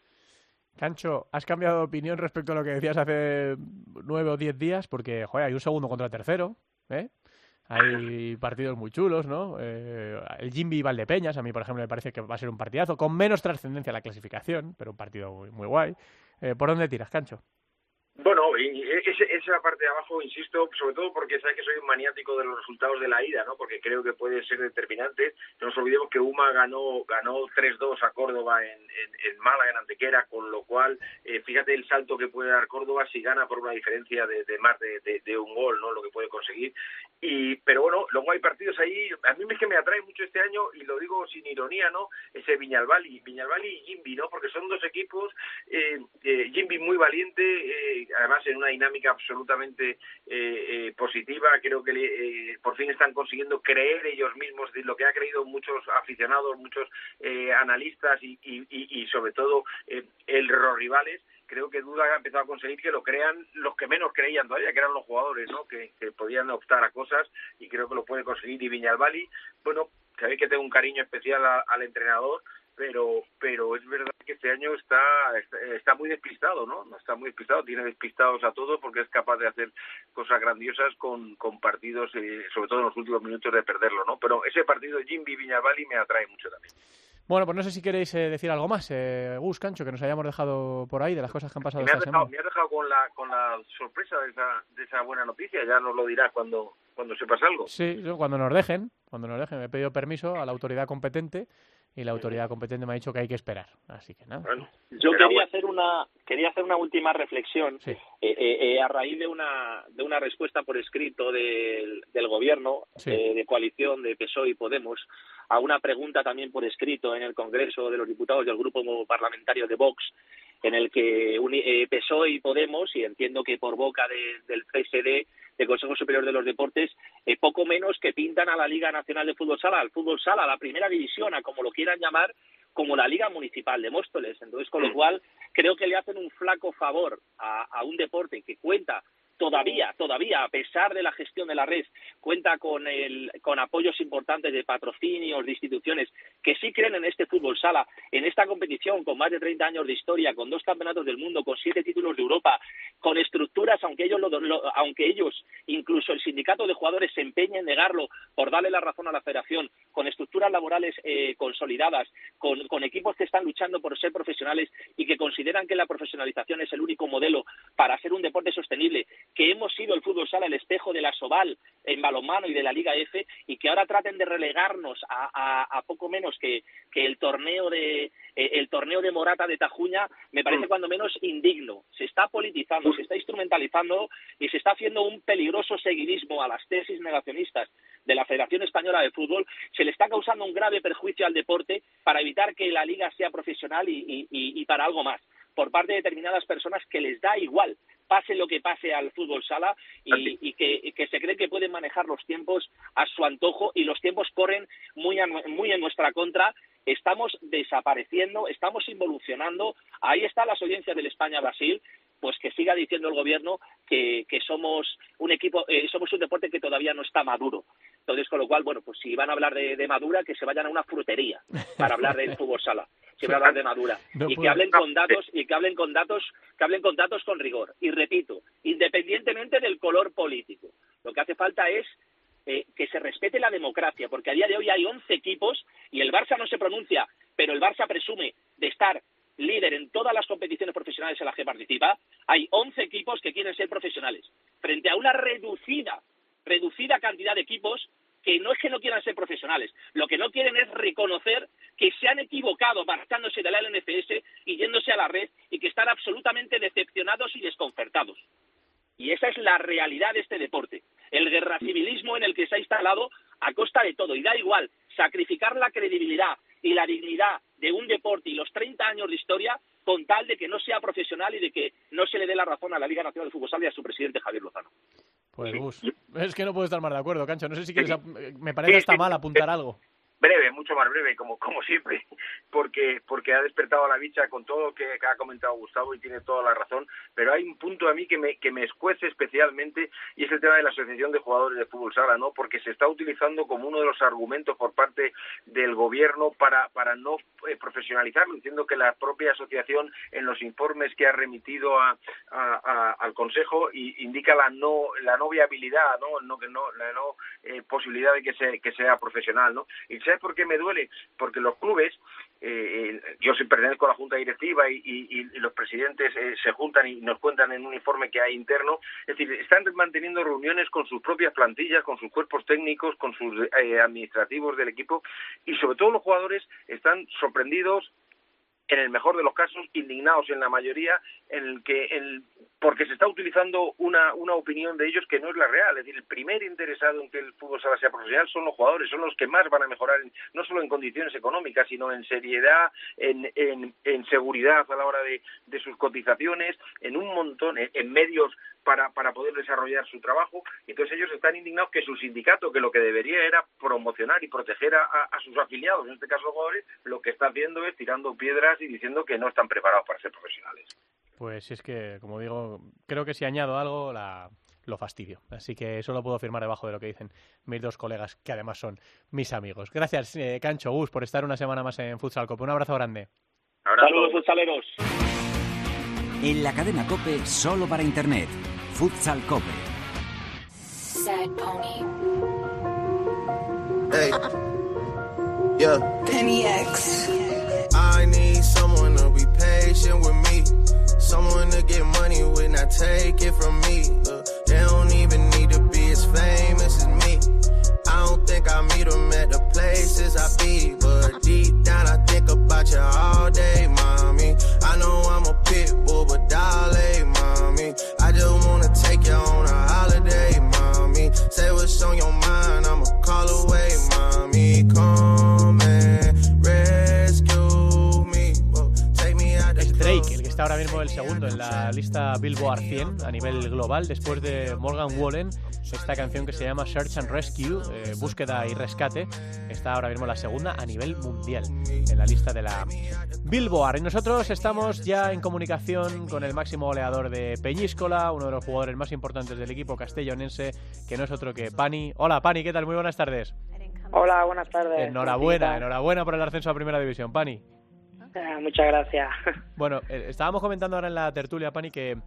Cancho, ¿has cambiado de opinión respecto a lo que decías hace nueve o diez días? Porque, joder, hay un segundo contra tercero, ¿eh? Hay partidos muy chulos, ¿no? Eh, el Jimby Valdepeñas, a mí, por ejemplo, me parece que va a ser un partidazo, con menos trascendencia la clasificación, pero un partido muy, guay. Eh, ¿Por dónde tiras, Cancho? Bueno, esa parte de abajo, insisto, sobre todo porque sabes que soy un maniático de los resultados de la ida, ¿no? Porque creo que puede ser determinante. No nos olvidemos que UMA ganó ganó 3-2 a Córdoba en, en, Málaga, en Antequera, con lo cual, eh, fíjate el salto que puede dar Córdoba si gana por una diferencia de, más de, un gol, ¿no? Lo que puede conseguir. Y, pero bueno, luego hay partidos ahí, a mí es que me atrae mucho este año, y lo digo sin ironía, ¿no? Ese Viñalbali, Viñalbali y Jimbi, ¿no? Porque son dos equipos, eh, eh Jimbi muy valiente, eh, además en una dinámica absolutamente eh, eh, positiva. Creo que eh, por fin están consiguiendo creer ellos mismos de lo que ha creído muchos aficionados, muchos analistas y, y, sobre todo los rivales creo que Duda ha empezado a conseguir que lo crean los que menos creían todavía, que eran los jugadores, ¿no? Que, podían optar a cosas y creo que lo puede conseguir. Y Viñalbali, bueno, sabéis que tengo un cariño especial al entrenador, pero pero es verdad que este año está, está, muy despistado, ¿no? Está muy despistado, tiene despistados a todos porque es capaz de hacer cosas grandiosas con, con partidos, eh, sobre todo en los últimos minutos de perderlo, ¿no? Pero ese partido Jimmy Viñavali me atrae mucho también. Bueno, pues no sé si queréis eh, decir algo más, eh, Gus Cancho, que nos hayamos dejado por ahí de las cosas que han pasado me esta dejado, semana. Me has dejado con la, con la sorpresa de esa, de esa buena noticia, ya nos lo dirás cuando, cuando sepas algo. Sí, cuando nos dejen, cuando nos dejen. Me he pedido permiso a la autoridad competente y la autoridad competente me ha dicho que hay que esperar. Así que nada. yo quería hacer una quería hacer una última reflexión eh, eh, eh, a raíz de una de una respuesta por escrito del, del gobierno de coalición de PSOE y Podemos a una pregunta también por escrito en el Congreso de los Diputados del grupo parlamentario de Vox en el que PSOE y Podemos y entiendo que por boca del CSD del Consejo Superior de los Deportes, eh, poco menos que pintan a la Liga Nacional de Fútbol Sala, al Fútbol Sala, a la Primera División, a como lo quieran llamar, como la Liga Municipal de Móstoles. Entonces, con lo mm. cual, creo que le hacen un flaco favor a un deporte que cuenta todavía, todavía, a pesar de la gestión de la red, cuenta con, el, con apoyos importantes de patrocinios, de instituciones que sí creen en este fútbol sala, en esta competición con más de 30 años de historia, con dos campeonatos del mundo, con siete títulos de Europa, con estructuras, aunque ellos, aunque ellos incluso el sindicato de jugadores se empeñe en negarlo por darle la razón a la federación, con estructuras laborales eh, consolidadas, con, con equipos que están luchando por ser profesionales y que consideran que la profesionalización es el único modelo para hacer un deporte sostenible, que hemos sido el fútbol sala el espejo de la Soval en balonmano y de la Liga F y que ahora traten de relegarnos a, poco menos que, el torneo de eh, el torneo de Morata de Tajuña me parece mm. cuando menos indigno. Se está politizando, se está instrumentalizando y se está haciendo un peligroso seguidismo a las tesis negacionistas de la Federación Española de Fútbol. Se le está causando un grave perjuicio al deporte para evitar que la liga sea profesional y para algo más por parte de determinadas personas que les da igual pase lo que pase al fútbol sala y, que, se cree que pueden manejar los tiempos a su antojo y los tiempos corren muy, muy en nuestra contra. Estamos desapareciendo, estamos involucionando. Ahí está las audiencias del España-Brasil pues que siga diciendo el gobierno que, somos un equipo, eh, somos un deporte que todavía no está maduro. Entonces, con lo cual, bueno, pues si van a hablar de, madura, que se vayan a una frutería para hablar del (laughs) fútbol sala, si van a hablar de madura. (laughs) y que hablen con datos, y que hablen con datos, que hablen con datos con rigor. Y repito, independientemente del color político. Lo que hace falta es eh, que se respete la democracia, porque a día de hoy hay 11 equipos y el Barça no se pronuncia, pero el Barça presume de estar líder en todas las competiciones profesionales en las que participa. Hay 11 equipos que quieren ser profesionales, frente a una reducida, reducida cantidad de equipos que no es que no quieran ser profesionales, lo que no quieren es reconocer que se han equivocado marchándose de la LNFS y yéndose a la red y que están absolutamente decepcionados y desconcertados. Y esa es la realidad de este deporte, el guerra civilismo en el que se ha instalado a costa de todo. Y da igual sacrificar la credibilidad y la dignidad de un deporte y los 30 años de historia con tal de que no sea profesional y de que no se le dé la razón a la Liga Nacional de Fútbol Sala y a su presidente Javier Lozano. Pues Gus, es que no puedo estar más de acuerdo, Cancho. No sé si quieres, me parece hasta mal apuntar algo breve, mucho más breve, como, como siempre, porque, porque ha despertado a la bicha con todo lo que, ha comentado Gustavo y tiene toda la razón, pero hay un punto a mí que me, que me escuece especialmente y es el tema de la Asociación de Jugadores de Fútbol Sala, ¿no? Porque se está utilizando como uno de los argumentos por parte del gobierno para, para no eh, profesionalizarlo. Entiendo que la propia asociación en los informes que ha remitido a, al Consejo indica la no, la no viabilidad, ¿no? no, no la no eh, posibilidad de que, se, que sea profesional, ¿no? Y ¿sabes por qué me duele? Porque los clubes, eh, yo soy pertenezco a la junta directiva y, los presidentes eh, se juntan y nos cuentan en un informe que hay interno, es decir, están manteniendo reuniones con sus propias plantillas, con sus cuerpos técnicos, con sus eh, administrativos del equipo y sobre todo los jugadores están sorprendidos en el mejor de los casos, indignados en la mayoría, en el que el, porque se está utilizando una, una opinión de ellos que no es la real. Es decir, el primer interesado en que el fútbol sala sea profesional son los jugadores, son los que más van a mejorar, no solo en condiciones económicas, sino en seriedad, en, en, en seguridad a la hora de, de sus cotizaciones, en un montón, en medios para, para poder desarrollar su trabajo. Entonces ellos están indignados que su sindicato, que lo que debería era promocionar y proteger a, a, sus afiliados, en este caso los jugadores, lo que está haciendo es tirando piedras y diciendo que no están preparados para ser profesionales. Pues es que, como digo, creo que si añado algo, la, lo fastidio. Así que eso lo puedo firmar debajo de lo que dicen mis dos colegas, que además son mis amigos. Gracias, eh, Cancho Gus, por estar una semana más en Futsal Copa. Un abrazo grande. Saludos, futsaleros. En la cadena Cope, solo para Internet. Futsal Cope. Sad pony. Hey. Yeah. Penny X. I need someone to be patient with me. Someone to get money when I take it from me. Uh, they don't even need to be as famous as me. I don't think I meet them at the places I be. But deep down, I think about you all day, mommy. I know I'm a pit bull, but darling, mommy. I just wanna take you on a holiday, mommy. Say what's on your mind, I'ma call away, mommy. Come está ahora mismo el segundo en la lista Billboard 100 a nivel global, después de Morgan Wallen. Esta canción que se llama Search and Rescue, eh, búsqueda y rescate, está ahora mismo la segunda a nivel mundial en la lista de la Billboard. Y nosotros estamos ya en comunicación con el máximo goleador de Peñíscola, uno de los jugadores más importantes del equipo castellonense, que no es otro que Pani. Hola Pani, ¿qué tal? Muy buenas tardes. Hola, buenas tardes. Enhorabuena, enhorabuena por el ascenso a Primera División, Pani. Eh, muchas gracias. (laughs) Bueno, eh, estábamos comentando ahora en la tertulia, Pani, que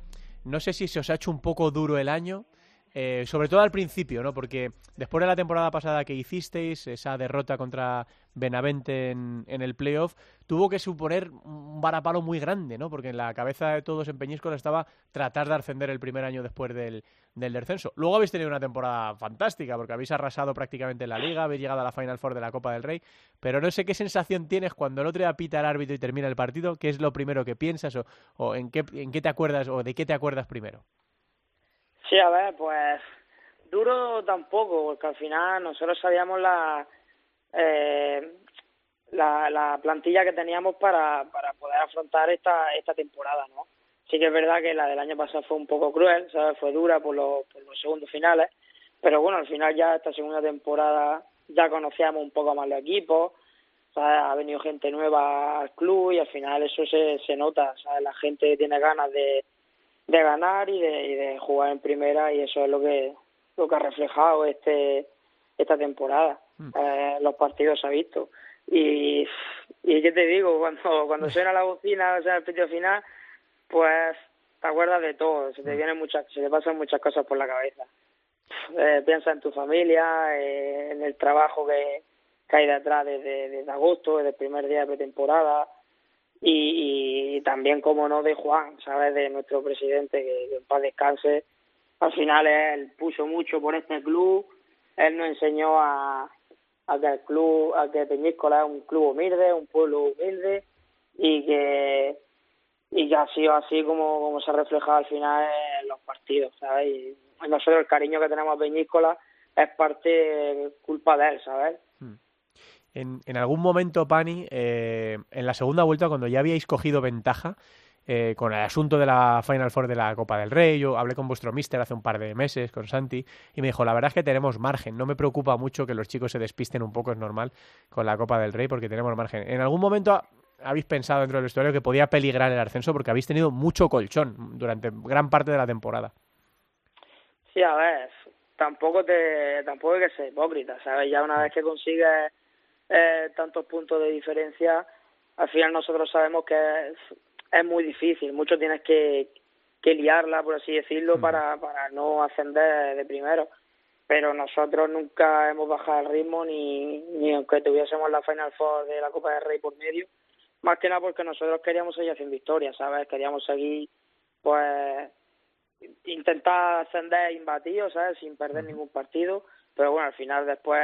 no sé si se os ha hecho un poco duro el año, eh, sobre todo al principio, ¿no? Porque después de la temporada pasada que hicisteis, esa derrota contra Benavente en, en el playoff, tuvo que suponer un varapalo muy grande, ¿no? Porque en la cabeza de todos en Peñíscola estaba tratar de ascender el primer año después del, descenso. Luego habéis tenido una temporada fantástica, porque habéis arrasado prácticamente en la liga, habéis llegado a la Final Four de la Copa del Rey, pero no sé qué sensación tienes cuando el otro día pita el árbitro y termina el partido, qué es lo primero que piensas o, o en, qué, en qué te acuerdas o de qué te acuerdas primero. Sí, a ver, pues duro tampoco, porque al final nosotros sabíamos la, eh, la, la plantilla que teníamos para, para poder afrontar esta, esta temporada, ¿no? Sí que es verdad que la del año pasado fue un poco cruel, ¿sabes? Fue dura por los, por los segundos finales, pero bueno, al final ya esta segunda temporada ya conocíamos un poco más los equipos, ¿sabes? Ha venido gente nueva al club y al final eso se, se nota. La gente tiene ganas de, de ganar y de, y de jugar en primera y eso es lo que lo que ha reflejado este esta temporada. Eh, los partidos se ha visto. Y y qué te digo cuando cuando suena la bocina o sea el partido final pues te acuerdas de todo se te vienen muchas se te pasan muchas cosas por la cabeza. Eh, piensa en tu familia eh, en el trabajo que, que hay detrás desde, desde agosto desde el primer día de pretemporada y, y también, como no, de Juan, ¿sabes? De nuestro presidente, que, que en paz descanse. Al final él puso mucho por este club, él nos enseñó a, a que el club, a que Peñíscola es un club humilde, un pueblo humilde, y que y que ha sido así como, como se ha reflejado al final en los partidos, ¿sabes? Y nosotros el cariño que tenemos a Peñíscola es parte culpa de él, ¿sabes? En, en algún momento, Pani, eh, en la segunda vuelta, cuando ya habíais cogido ventaja eh, con el asunto de la Final Four de la Copa del Rey, yo hablé con vuestro mister hace un par de meses, con Santi, y me dijo, la verdad es que tenemos margen, no me preocupa mucho que los chicos se despisten un poco, es normal, con la Copa del Rey, porque tenemos margen. ¿En algún momento ha- habéis pensado dentro del vestuario que podía peligrar el ascenso porque habéis tenido mucho colchón durante gran parte de la temporada? Sí, a ver, tampoco te, tampoco hay que ser hipócrita, ¿sabes? Ya una vez que consigues eh, tantos puntos de diferencia, al final nosotros sabemos que es, es muy difícil, mucho tienes que, que liarla, por así decirlo, para, para no ascender de primero. pero nosotros nunca hemos bajado el ritmo ni, ni aunque tuviésemos la Final Four de la Copa del Rey por medio, más que nada porque nosotros queríamos seguir haciendo historia, ¿sabes? Queríamos seguir, pues, intentar ascender imbatidos, ¿sabes? Sin perder ningún partido, pero bueno, al final después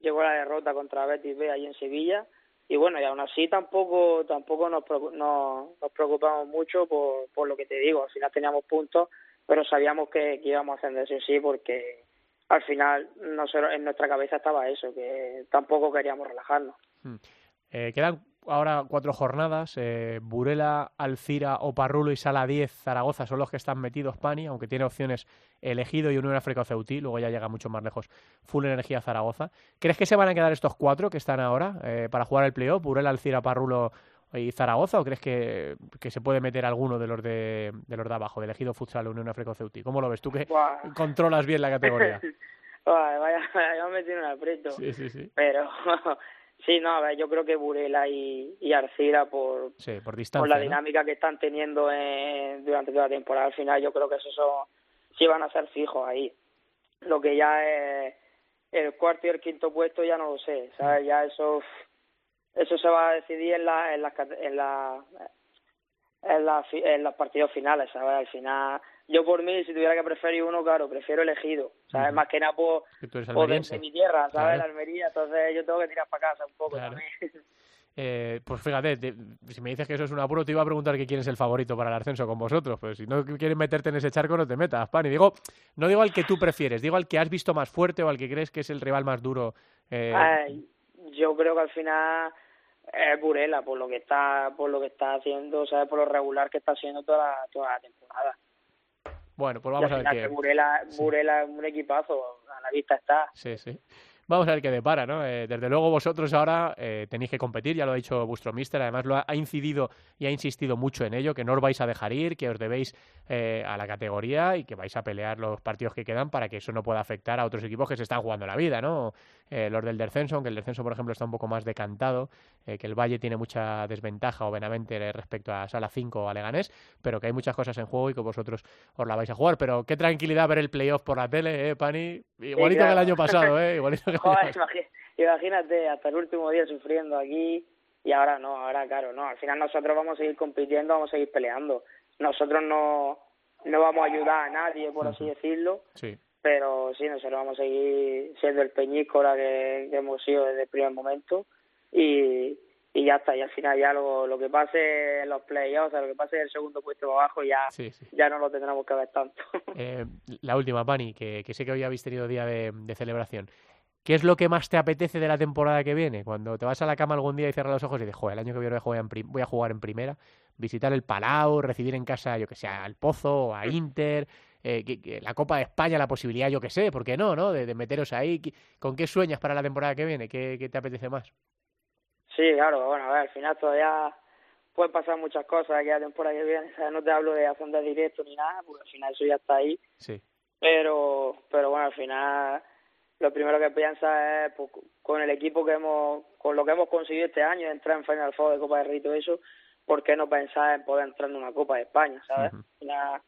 llegó la derrota contra Betis B ahí en Sevilla. Y bueno, y aún así tampoco tampoco nos, nos, nos preocupamos mucho por, por lo que te digo, al final teníamos puntos, pero sabíamos que, íbamos a ascender sí sí porque al final nosotros, en nuestra cabeza estaba eso, que tampoco queríamos relajarnos. Eh, quedan ahora cuatro jornadas. Eh, Burela, Alcira, Oparrulo y Sala 10, Zaragoza son los que están metidos, Pani, aunque tiene opciones elegido y Unión África Ceutí, luego ya llega mucho más lejos Full Energía Zaragoza. ¿Crees que se van a quedar estos cuatro que están ahora eh, para jugar el playoff? Burela, Alcira, Parrulo y Zaragoza o crees que, que, se puede meter alguno de los de, de los de abajo, de elegido futsal Unión África Ceutí? ¿Cómo lo ves tú que controlas bien la categoría? (laughs) vaya, vaya, vaya, me tiene un aprieto. Sí, sí, sí. Pero (laughs) sí, no, a ver, yo creo que Burela y, y Arcila por, sí, por, distancia, por la ¿no? dinámica que están teniendo en, durante toda la temporada al final, yo creo que esos son, sí van a ser fijos ahí. Lo que ya es el cuarto y el quinto puesto ya no lo sé, ¿sabes? Ya eso eso se va a decidir en la en las en la en, la, en los partidos finales, ¿sabes? Al final, yo por mí, si tuviera que preferir uno, claro, prefiero elegido, ¿sabes? Más que nada por, por de, mi tierra, ¿sabes? Claro. La Almería, entonces yo tengo que tirar para casa un poco Claro. también. (laughs) Eh, pues fíjate, te- si me dices que eso es un apuro, te iba a preguntar que quién es el favorito para el ascenso con vosotros. Pues si no quieres meterte en ese charco, no te metas, Pani. Digo, no digo al que tú prefieres, digo al que has visto más fuerte o al que crees que es el rival más duro. eh, Ay, yo creo que al final es Burela por lo que está por lo que está haciendo, ¿sabes? Por lo regular que está haciendo toda la, toda la temporada. Bueno, pues vamos a ver qué. Burela, sí. Burela es un equipazo, a la vista está. Sí, sí. Vamos a ver qué depara, ¿no? Eh, desde luego vosotros ahora eh, tenéis que competir, ya lo ha dicho vuestro míster, además lo ha, ha incidido y ha insistido mucho en ello, que no os vais a dejar ir, que os debéis eh, a la categoría y que vais a pelear los partidos que quedan para que eso no pueda afectar a otros equipos que se están jugando la vida, ¿no? Eh, los del descenso, aunque el descenso, por ejemplo, está un poco más decantado, eh, que el Valle tiene mucha desventaja o Benavente respecto a Sala 5 o a Leganés, pero que hay muchas cosas en juego y que vosotros os la vais a jugar. Pero qué tranquilidad ver el playoff por la tele, ¿eh, Pani? Igualito que el año pasado, ¿eh? Igualito que (laughs) (laughs) Joder, imagínate, hasta el último día sufriendo aquí y ahora no, ahora claro, no. Al final nosotros vamos a seguir compitiendo, vamos a seguir peleando. Nosotros no, no vamos a ayudar a nadie, por así decirlo, Sí. pero sí, nosotros vamos a seguir siendo el peñíscola que, que hemos sido desde el primer momento y, y ya está, y al final ya lo, lo que pase en los playoffs, o sea, lo que pase en el segundo puesto abajo ya, Sí, sí. ya no lo tendremos que ver tanto. Eh, la última, Pani, que, que sé que hoy habéis tenido día de, de celebración. ¿Qué es lo que más te apetece de la temporada que viene? Cuando te vas a la cama algún día y cierras los ojos y dices, joder, el año que viene voy a jugar en, voy a, jugar en primera, visitar el Palau, recibir en casa, yo que sé, al Pozo, a Inter, eh, que- que la Copa de España, la posibilidad, yo que sé, ¿por qué no, no? De, de meteros ahí. ¿Qué- ¿Con qué sueñas para la temporada que viene? ¿Qué, qué te apetece más? Sí, claro, bueno, a ver, al final todavía pueden pasar muchas cosas aquí a la temporada que viene, o sea, no te hablo de ascender directo ni nada, porque al final eso ya está ahí, Sí. pero pero bueno, al final lo primero que piensas es pues, con el equipo que hemos, con lo que hemos conseguido este año, entrar en Final Four de Copa de todo eso, ¿por qué no pensar en poder entrar en una Copa de España, sabes? Final,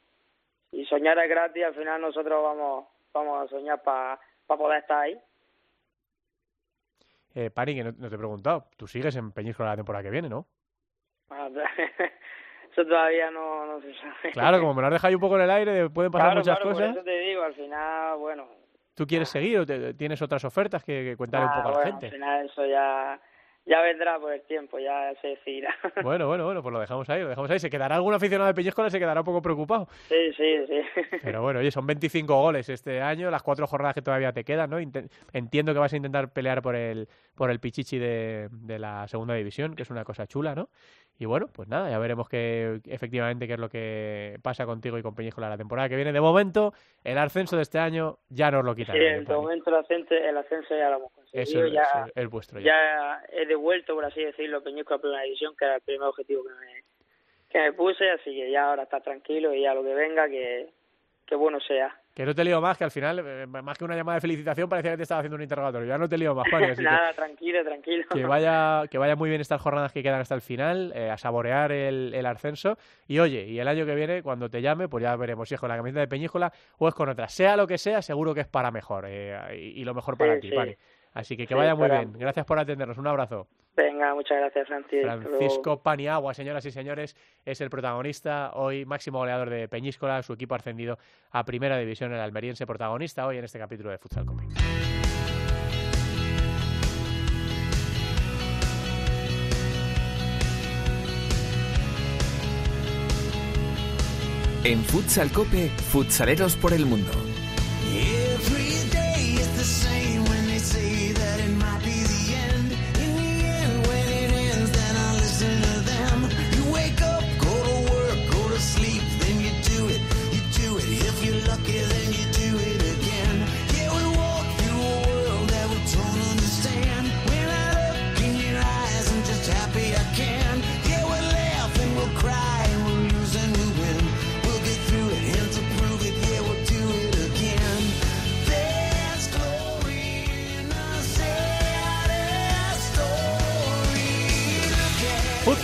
y soñar es gratis, al final nosotros vamos vamos a soñar para poder estar ahí. Eh, Pani, que no, no te he preguntado, tú sigues en Peñíscola la temporada que viene, ¿no? (laughs) Eso todavía no, no se sabe. Claro, como me lo has dejado un poco en el aire, pueden pasar claro, muchas claro, cosas. Por eso te digo, al final, bueno. ¿Tú quieres seguir o te- tienes otras ofertas que, que contarle un poco a la bueno, gente? Al final eso ya, ya vendrá por el tiempo, ya se decidirá. (laughs) Bueno, bueno, bueno, pues lo dejamos ahí, lo dejamos ahí. Se quedará algún aficionado de Peñíscola, se quedará un poco preocupado. sí, sí, sí. Pero bueno, (laughs) oye, son 25 goles este año, las cuatro jornadas que todavía te quedan, ¿no? Entiendo que vas a intentar pelear por el, por el Pichichi de, de la segunda división, que es una cosa chula, ¿no? Y bueno, pues nada, ya veremos que efectivamente qué es lo que pasa contigo y con Peñíscola la temporada que viene. De momento, el ascenso de este año ya nos lo quitan. Sí, en este momento el ascenso, el ascenso ya lo hemos conseguido, Eso, es- ya, es vuestro ya. ya he devuelto, por así decirlo, Peñusco a Primera División, que era el primer objetivo que me, que me puse, así que ya ahora está tranquilo y ya lo que venga, que, que bueno sea. Que no te lío más, que al final, eh, más que una llamada de felicitación, parecía que te estaba haciendo un interrogatorio. Ya no te lío más, Pani. así que- Nada, tranquilo, tranquilo. que vaya, que vaya muy bien estas jornadas que quedan hasta el final, eh, a saborear el, el ascenso. Y oye, y el año que viene, cuando te llame, pues ya veremos si es con la camiseta de Peñíscola o es con otra. Sea lo que sea, seguro que es para mejor eh, y, y lo mejor para Sí, ti, sí. Pani. Así que que Sí, vaya muy bien. Gracias por atendernos. Un abrazo. Venga, muchas gracias, luego. Francisco Paniagua, señoras y señores, es el protagonista. Hoy máximo goleador de Peñíscola, su equipo ascendido a Primera División, el almeriense protagonista hoy en este capítulo de Futsal Cope. En Futsal Cope, futsaleros por el mundo.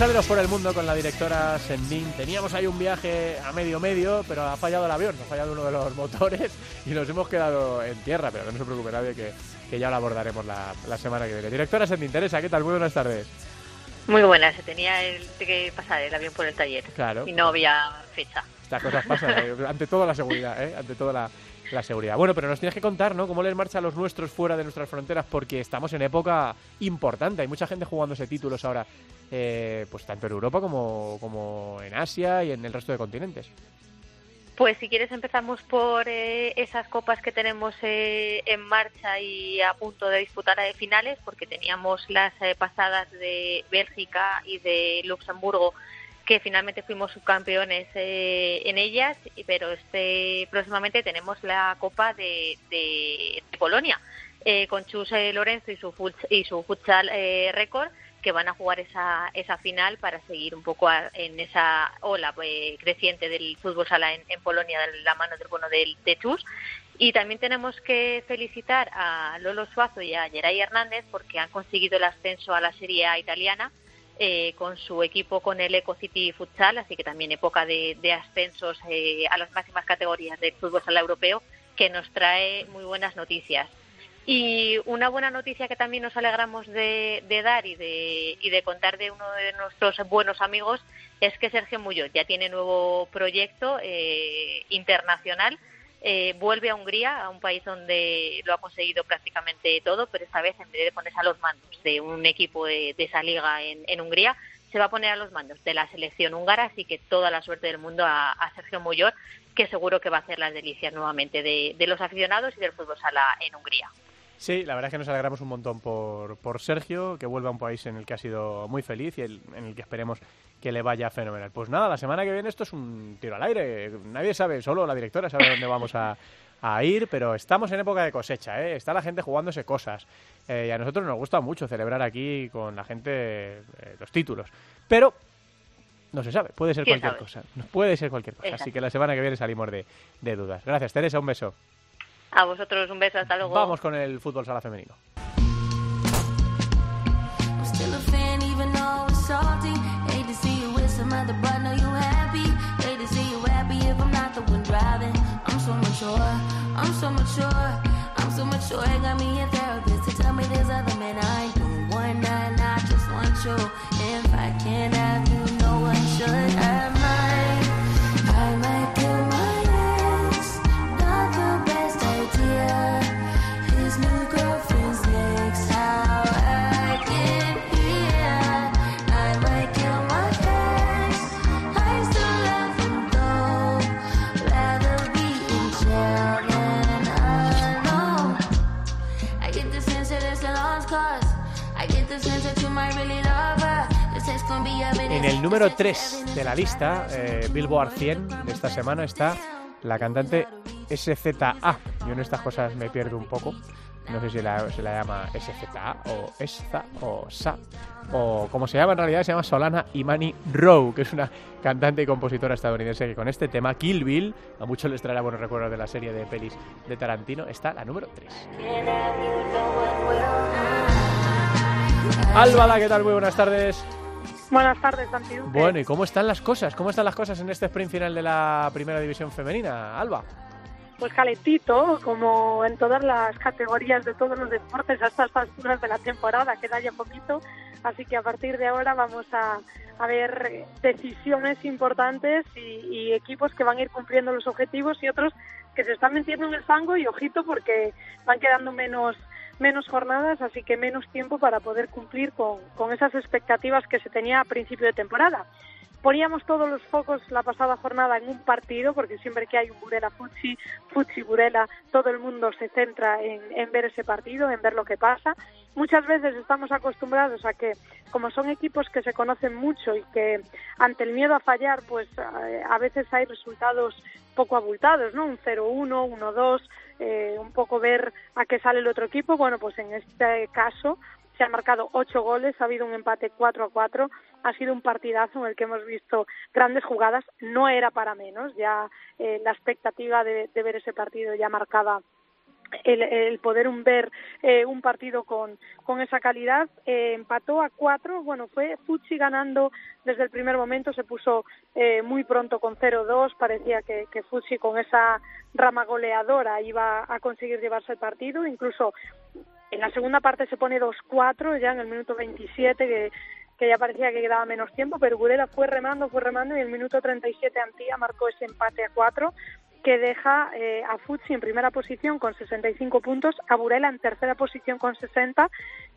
At Futsaleros por el mundo con la directora Sendin. Teníamos ahí un viaje a medio medio, pero ha fallado el avión, ha fallado uno de los (laughs) motores y nos hemos quedado en tierra, pero que no se preocupe nadie que, que ya lo abordaremos la, la semana que viene. Directora Sendin, Teresa, ¿qué tal? Muy buenas tardes. Muy buena, se tenía el, que pasar el avión por el taller Claro. y no había fecha. Estas cosas pasan, eh, ante todo la seguridad, ¿eh? ante todo la, la seguridad. Bueno, pero nos tienes que contar, ¿no? Cómo les marcha a los nuestros fuera de nuestras fronteras, porque estamos en época importante. Hay mucha gente jugándose títulos ahora, eh, pues tanto en Europa como, como en Asia y en el resto de continentes. Pues si quieres empezamos por eh, esas copas que tenemos eh, en marcha y a punto de disputar a finales, porque teníamos las eh, pasadas de Bélgica y de Luxemburgo, que finalmente fuimos subcampeones eh, en ellas, pero este próximamente tenemos la copa de, de- de Polonia, eh, con Chus eh, Lorenzo y su, futs- y su futsal eh, récord, que van a jugar esa, esa final para seguir un poco a- en esa ola eh, creciente del fútbol sala en, Polonia de la mano del bueno del, de Chus. Y también tenemos que felicitar a Lolo Suazo y a Geray Hernández porque han conseguido el ascenso a la Serie A italiana eh, con su equipo con el Eco City Futsal, así que también época de, ascensos eh, a las máximas categorías del fútbol sala europeo que nos trae muy buenas noticias. Y una buena noticia que también nos alegramos de, de dar y de, y de contar de uno de nuestros buenos amigos es que Sergio Muñoz ya tiene nuevo proyecto eh, internacional. Eh, vuelve a Hungría, a un país donde lo ha conseguido prácticamente todo, pero esta vez en vez de ponerse a los mandos de un equipo de, esa liga en, en Hungría, se va a poner a los mandos de la selección húngara, así que toda la suerte del mundo a, Sergio Muñoz, que seguro que va a hacer las delicias nuevamente de, de los aficionados y del fútbol sala en Hungría. Sí, la verdad es que nos alegramos un montón por, por Sergio, que vuelva a un país en el que ha sido muy feliz y el- en el que esperemos que le vaya fenomenal. Pues nada, la semana que viene esto es un tiro al aire. Nadie sabe, solo la directora sabe dónde vamos a, a ir, pero estamos en época de cosecha, ¿eh? Está la gente jugándose cosas. Eh, y a nosotros nos gusta mucho celebrar aquí con la gente eh, los títulos. Pero no se sabe, puede ser ¿Quién cualquier sabe? cosa. Puede ser cualquier cosa. Así que la semana que viene salimos de, de dudas. Gracias, Teresa, un beso. A vosotros un beso, hasta luego. Vamos con el fútbol sala femenino. Número 3 de la lista, eh, Billboard 100 de esta semana, está la cantante SZA. Yo en estas cosas me pierdo un poco, no sé si la- se la llama SZA o ESZA o SA, o como se llama en realidad, se llama Solana Imani Rowe, que es una cantante y compositora estadounidense que con este tema, Kill Bill, a muchos les traerá buenos recuerdos de la serie de pelis de Tarantino, está la número 3. Álvada, ¿qué tal? Muy buenas tardes. Buenas tardes, Santi Duque. Bueno, ¿y cómo están las cosas? ¿Cómo están las cosas en este sprint final de la primera división femenina, Alba? Pues calentito, como en todas las categorías de todos los deportes hasta estas alturas de la temporada, queda ya poquito. Así que a partir de ahora vamos a, a ver decisiones importantes y, y equipos que van a ir cumpliendo los objetivos y otros que se están metiendo en el fango y ojito porque van quedando menos menos jornadas, así que menos tiempo para poder cumplir con, con esas expectativas que se tenía a principio de temporada. Poníamos todos los focos la pasada jornada en un partido, porque siempre que hay un Burela Futsi, Futsi Burela, todo el mundo se centra en, en ver ese partido, en ver lo que pasa. Muchas veces estamos acostumbrados a que, como son equipos que se conocen mucho y que ante el miedo a fallar, pues eh, a veces hay resultados poco abultados, ¿no? Un 0-1, 1-2, eh, un poco ver a qué sale el otro equipo. Bueno, pues en este caso se han marcado ocho goles, ha habido un empate 4 a 4, ha sido un partidazo en el que hemos visto grandes jugadas, no era para menos, ya eh, la expectativa de, ver ese partido ya marcaba el, el poder un ver eh, un partido con, con esa calidad. Eh, empató a cuatro, bueno, fue Fucci ganando desde el primer momento, se puso eh, muy pronto con 0-2, parecía que, que Fucci con esa rama goleadora iba a conseguir llevarse el partido, incluso en la segunda parte se pone 2-4 ya en el minuto 27 que que ya parecía que quedaba menos tiempo, pero Burela fue remando, fue remando y en el minuto 37 Antía marcó ese empate a 4 que deja eh, a Futsi en primera posición con 65 puntos, a Burela en tercera posición con 60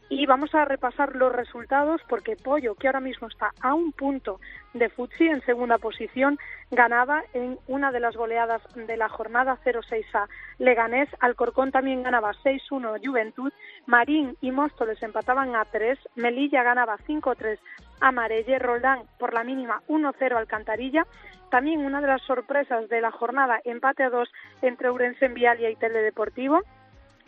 y vamos a repasar los resultados porque Pollo, que ahora mismo está a un punto de Futsi en segunda posición, ganaba en una de las goleadas de la jornada 0-6 a Leganés, Alcorcón también ganaba 6-1 Juventud, Marín y Móstoles empataban a 3, Melilla ganaba 5-3 a Marelle, Roldán por la mínima 1-0 Alcantarilla, también una de las sorpresas de la jornada, empate a 2 entre Urense en Vialia y Teledeportivo,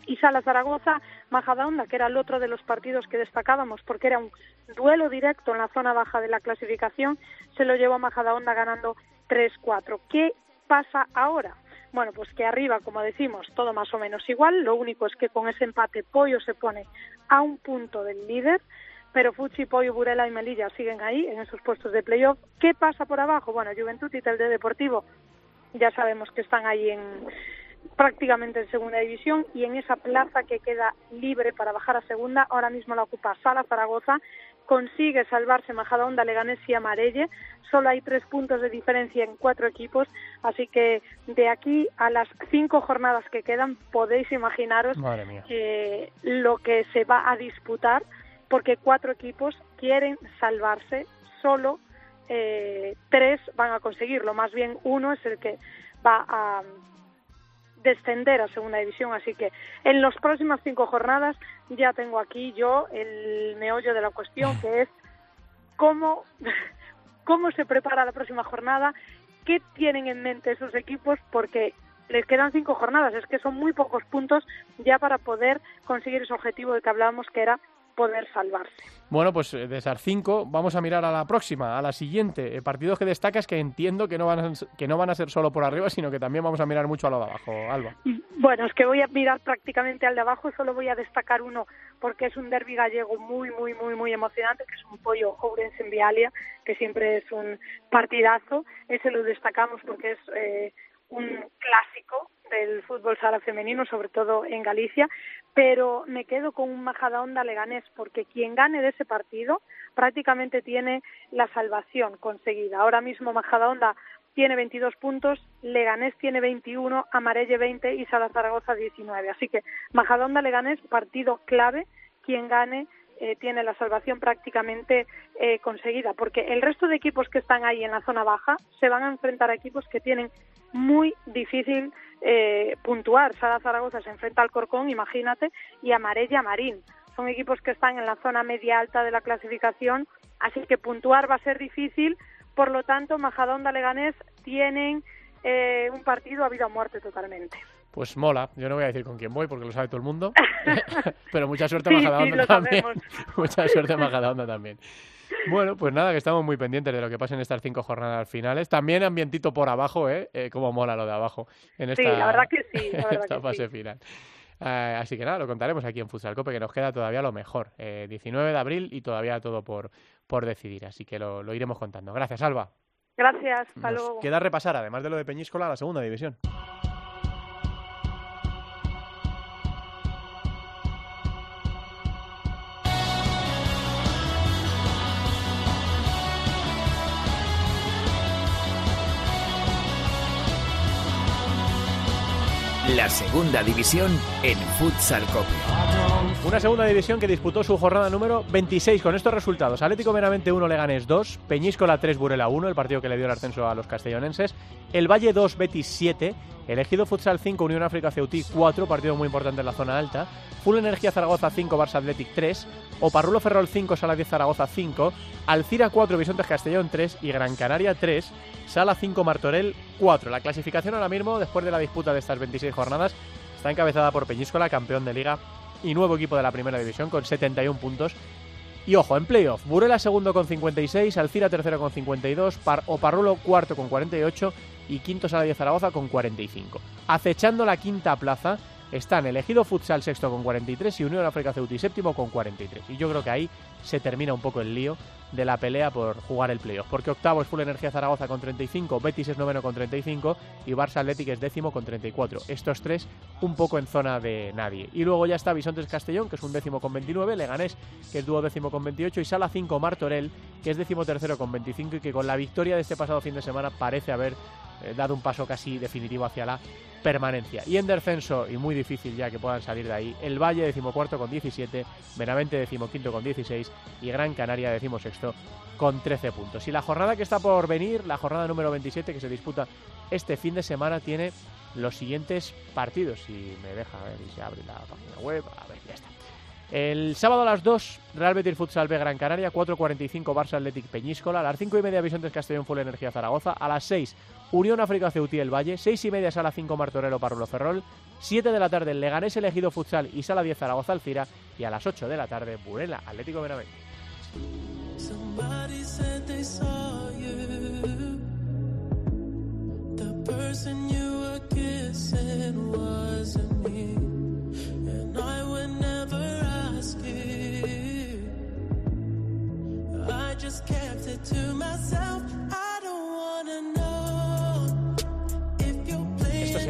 y Sala Zaragoza, Majadahonda, que era el otro de los partidos que destacábamos porque era un duelo directo en la zona baja de la clasificación, se lo llevó a Majadahonda ganando 3-4. ¿Qué pasa ahora? Bueno, pues que arriba, como decimos, todo más o menos igual, lo único es que con ese empate Pollo se pone a un punto del líder, pero Fuchi, Pollo, Burela y Melilla siguen ahí en esos puestos de playoff. ¿Qué pasa por abajo? Bueno, Juventud y Telde Deportivo ya sabemos que están ahí en prácticamente en segunda división y en esa plaza que queda libre para bajar a segunda, ahora mismo la ocupa Sala Zaragoza, consigue salvarse Majadahonda, Leganés y Amarelle, solo hay tres puntos de diferencia en cuatro equipos, así que de aquí a las cinco jornadas que quedan podéis imaginaros eh, lo que se va a disputar, porque cuatro equipos quieren salvarse, solo eh, tres van a conseguirlo, más bien uno es el que va a descender a segunda división, así que en las próximas cinco jornadas ya tengo aquí yo el meollo de la cuestión, que es cómo, (laughs) cómo se prepara la próxima jornada, qué tienen en mente esos equipos, porque les quedan cinco jornadas, es que son muy pocos puntos ya para poder conseguir ese objetivo del que hablábamos, que era poder salvarse. Bueno, pues eh, de esas cinco vamos a mirar a la próxima, a la siguiente. Eh, partidos que destacas que entiendo que no, van a, que no van a ser solo por arriba, sino que también vamos a mirar mucho a lo de abajo, Alba. Bueno, es que voy a mirar prácticamente al de abajo, solo voy a destacar uno porque es un derby gallego muy, muy, muy, muy emocionante, que es un pollo Ourense en Vialia, que siempre es un partidazo. Ese lo destacamos porque es eh, un clásico del fútbol sala femenino, sobre todo en Galicia, pero me quedo con un Majadahonda Leganés porque quien gane de ese partido prácticamente tiene la salvación conseguida. Ahora mismo Majadahonda tiene 22 puntos, Leganés tiene 21, Amarelle 20 y Sala Zaragoza 19. Así que Majadahonda Leganés, partido clave, quien gane eh, tiene la salvación prácticamente eh, conseguida, porque el resto de equipos que están ahí en la zona baja se van a enfrentar a equipos que tienen muy difícil eh, puntuar. Sala Zaragoza se enfrenta al Corcón, imagínate, y Amarella Marín. Son equipos que están en la zona media alta de la clasificación, así que puntuar va a ser difícil. Por lo tanto, Majadahonda Leganés tienen eh, un partido a vida o muerte totalmente. Pues mola, yo no voy a decir con quién voy porque lo sabe todo el mundo, (laughs) pero mucha suerte Sí, Majadahonda sí, lo también. sabemos. (laughs) mucha suerte Majadahonda también. Bueno, pues nada, que estamos muy pendientes de lo que pasa en estas cinco jornadas finales. También ambientito por abajo, ¿eh? Eh, Cómo mola lo de abajo en Sí, esta, la verdad que sí, la (laughs) verdad esta que fase sí. final. Eh, así que nada, lo contaremos aquí en Futsal Cope, que nos queda todavía lo mejor. Eh, 19 de abril y todavía todo por, por decidir. Así que lo, lo iremos contando. Gracias, Alba. Gracias, hasta Nos luego. queda repasar, además de lo de Peñíscola, la segunda división. La segunda división en Futsal Cope. Una segunda división que disputó su jornada número 26 con estos resultados. Atlético Benavente 1, Leganés 2, Peñíscola 3, Burela 1, el partido que le dio el ascenso a los castellonenses, El Valle 2, Betis 7, Elegido Futsal 5, Unión África Ceutí 4, partido muy importante en la zona alta, Full Energía Zaragoza 5, Barça Athletic 3, Oparrulo Ferrol 5, Sala 10 Zaragoza 5, Alcira 4, Bisontes Castellón 3 y Gran Canaria 3, Sala 5, Martorell 4. La clasificación ahora mismo, después de la disputa de estas 26 jornadas, está encabezada por Peñíscola, campeón de liga y nuevo equipo de la primera división con 71 puntos. Y ojo, en playoff, Burela segundo con 56, Alcira tercero con 52, Par Oparrulo cuarto con 48 y quinto Sala de Zaragoza con 45. Acechando la quinta plaza están Elegido Futsal sexto con 43 y Unión África Ceuti séptimo con 43. Y yo creo que ahí se termina un poco el lío de la pelea por jugar el playoff. Porque octavo es Full Energía Zaragoza con 35, Betis es noveno con 35 y Barça Athletic es décimo con 34. Estos tres un poco en zona de nadie. Y luego ya está Bisontes Castellón, que es un décimo con 29, Leganés, que es duodécimo con 28 y Sala 5 Martorell, que es décimo tercero con 25 y que con la victoria de este pasado fin de semana parece haber eh, dado un paso casi definitivo hacia la permanencia. Y en descenso, y muy difícil ya que puedan salir de ahí, el Valle decimocuarto con 17, Benavente decimoquinto con 16 y Gran Canaria decimosexto con 13 puntos. Y la jornada que está por venir, la jornada número 27 que se disputa este fin de semana, tiene los siguientes partidos. Si me deja ver y se abre la página web, a ver, ya está. El sábado a las 2, Real Betis Futsal B Gran Canaria, 4.45 Barça Athletic Peñíscola, a las 5 y media Bisontes Castellón Full Energía Zaragoza, a las 6 Unión África Ceutí El Valle, 6 y media Sala 5 Martorell Parrulo Ferrol, 7 de la tarde Leganés Elegido Futsal y Sala 10 Zaragoza Alcira y a las 8 de la tarde Burela Atlético Benavente. Person you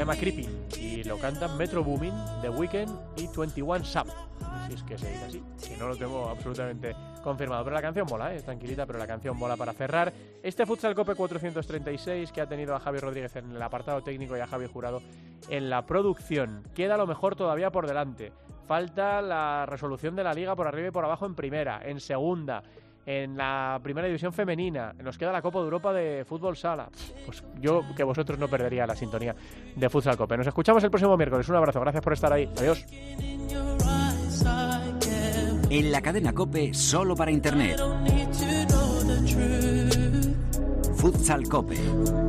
llama Creepy y lo cantan Metro Boomin, The Weeknd y 21 Sub. Si es que se dice así, que no lo tengo absolutamente confirmado. Pero la canción mola, ¿eh? tranquilita, pero la canción mola para cerrar. Este Futsal Cope 436 que ha tenido a Javi Rodríguez en el apartado técnico y a Javi Jurado en la producción. Queda lo mejor todavía por delante. Falta la resolución de la liga por arriba y por abajo en primera, en segunda, en la primera división femenina. Nos queda la Copa de Europa de fútbol sala. Pues yo que vosotros no perdería la sintonía de Futsal Cope. Nos escuchamos el próximo miércoles. Un abrazo, gracias por estar ahí. Adiós. En la cadena Cope, solo para Internet. Futsal Cope.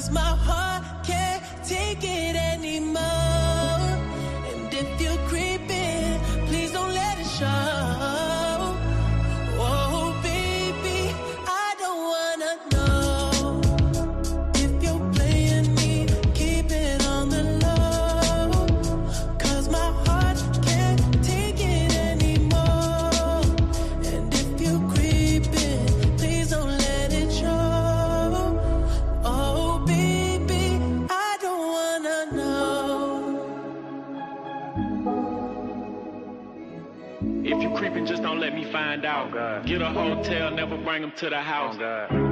Cause my heart can't take it anymore. Find out. Get a hotel, never bring them to the house. Oh,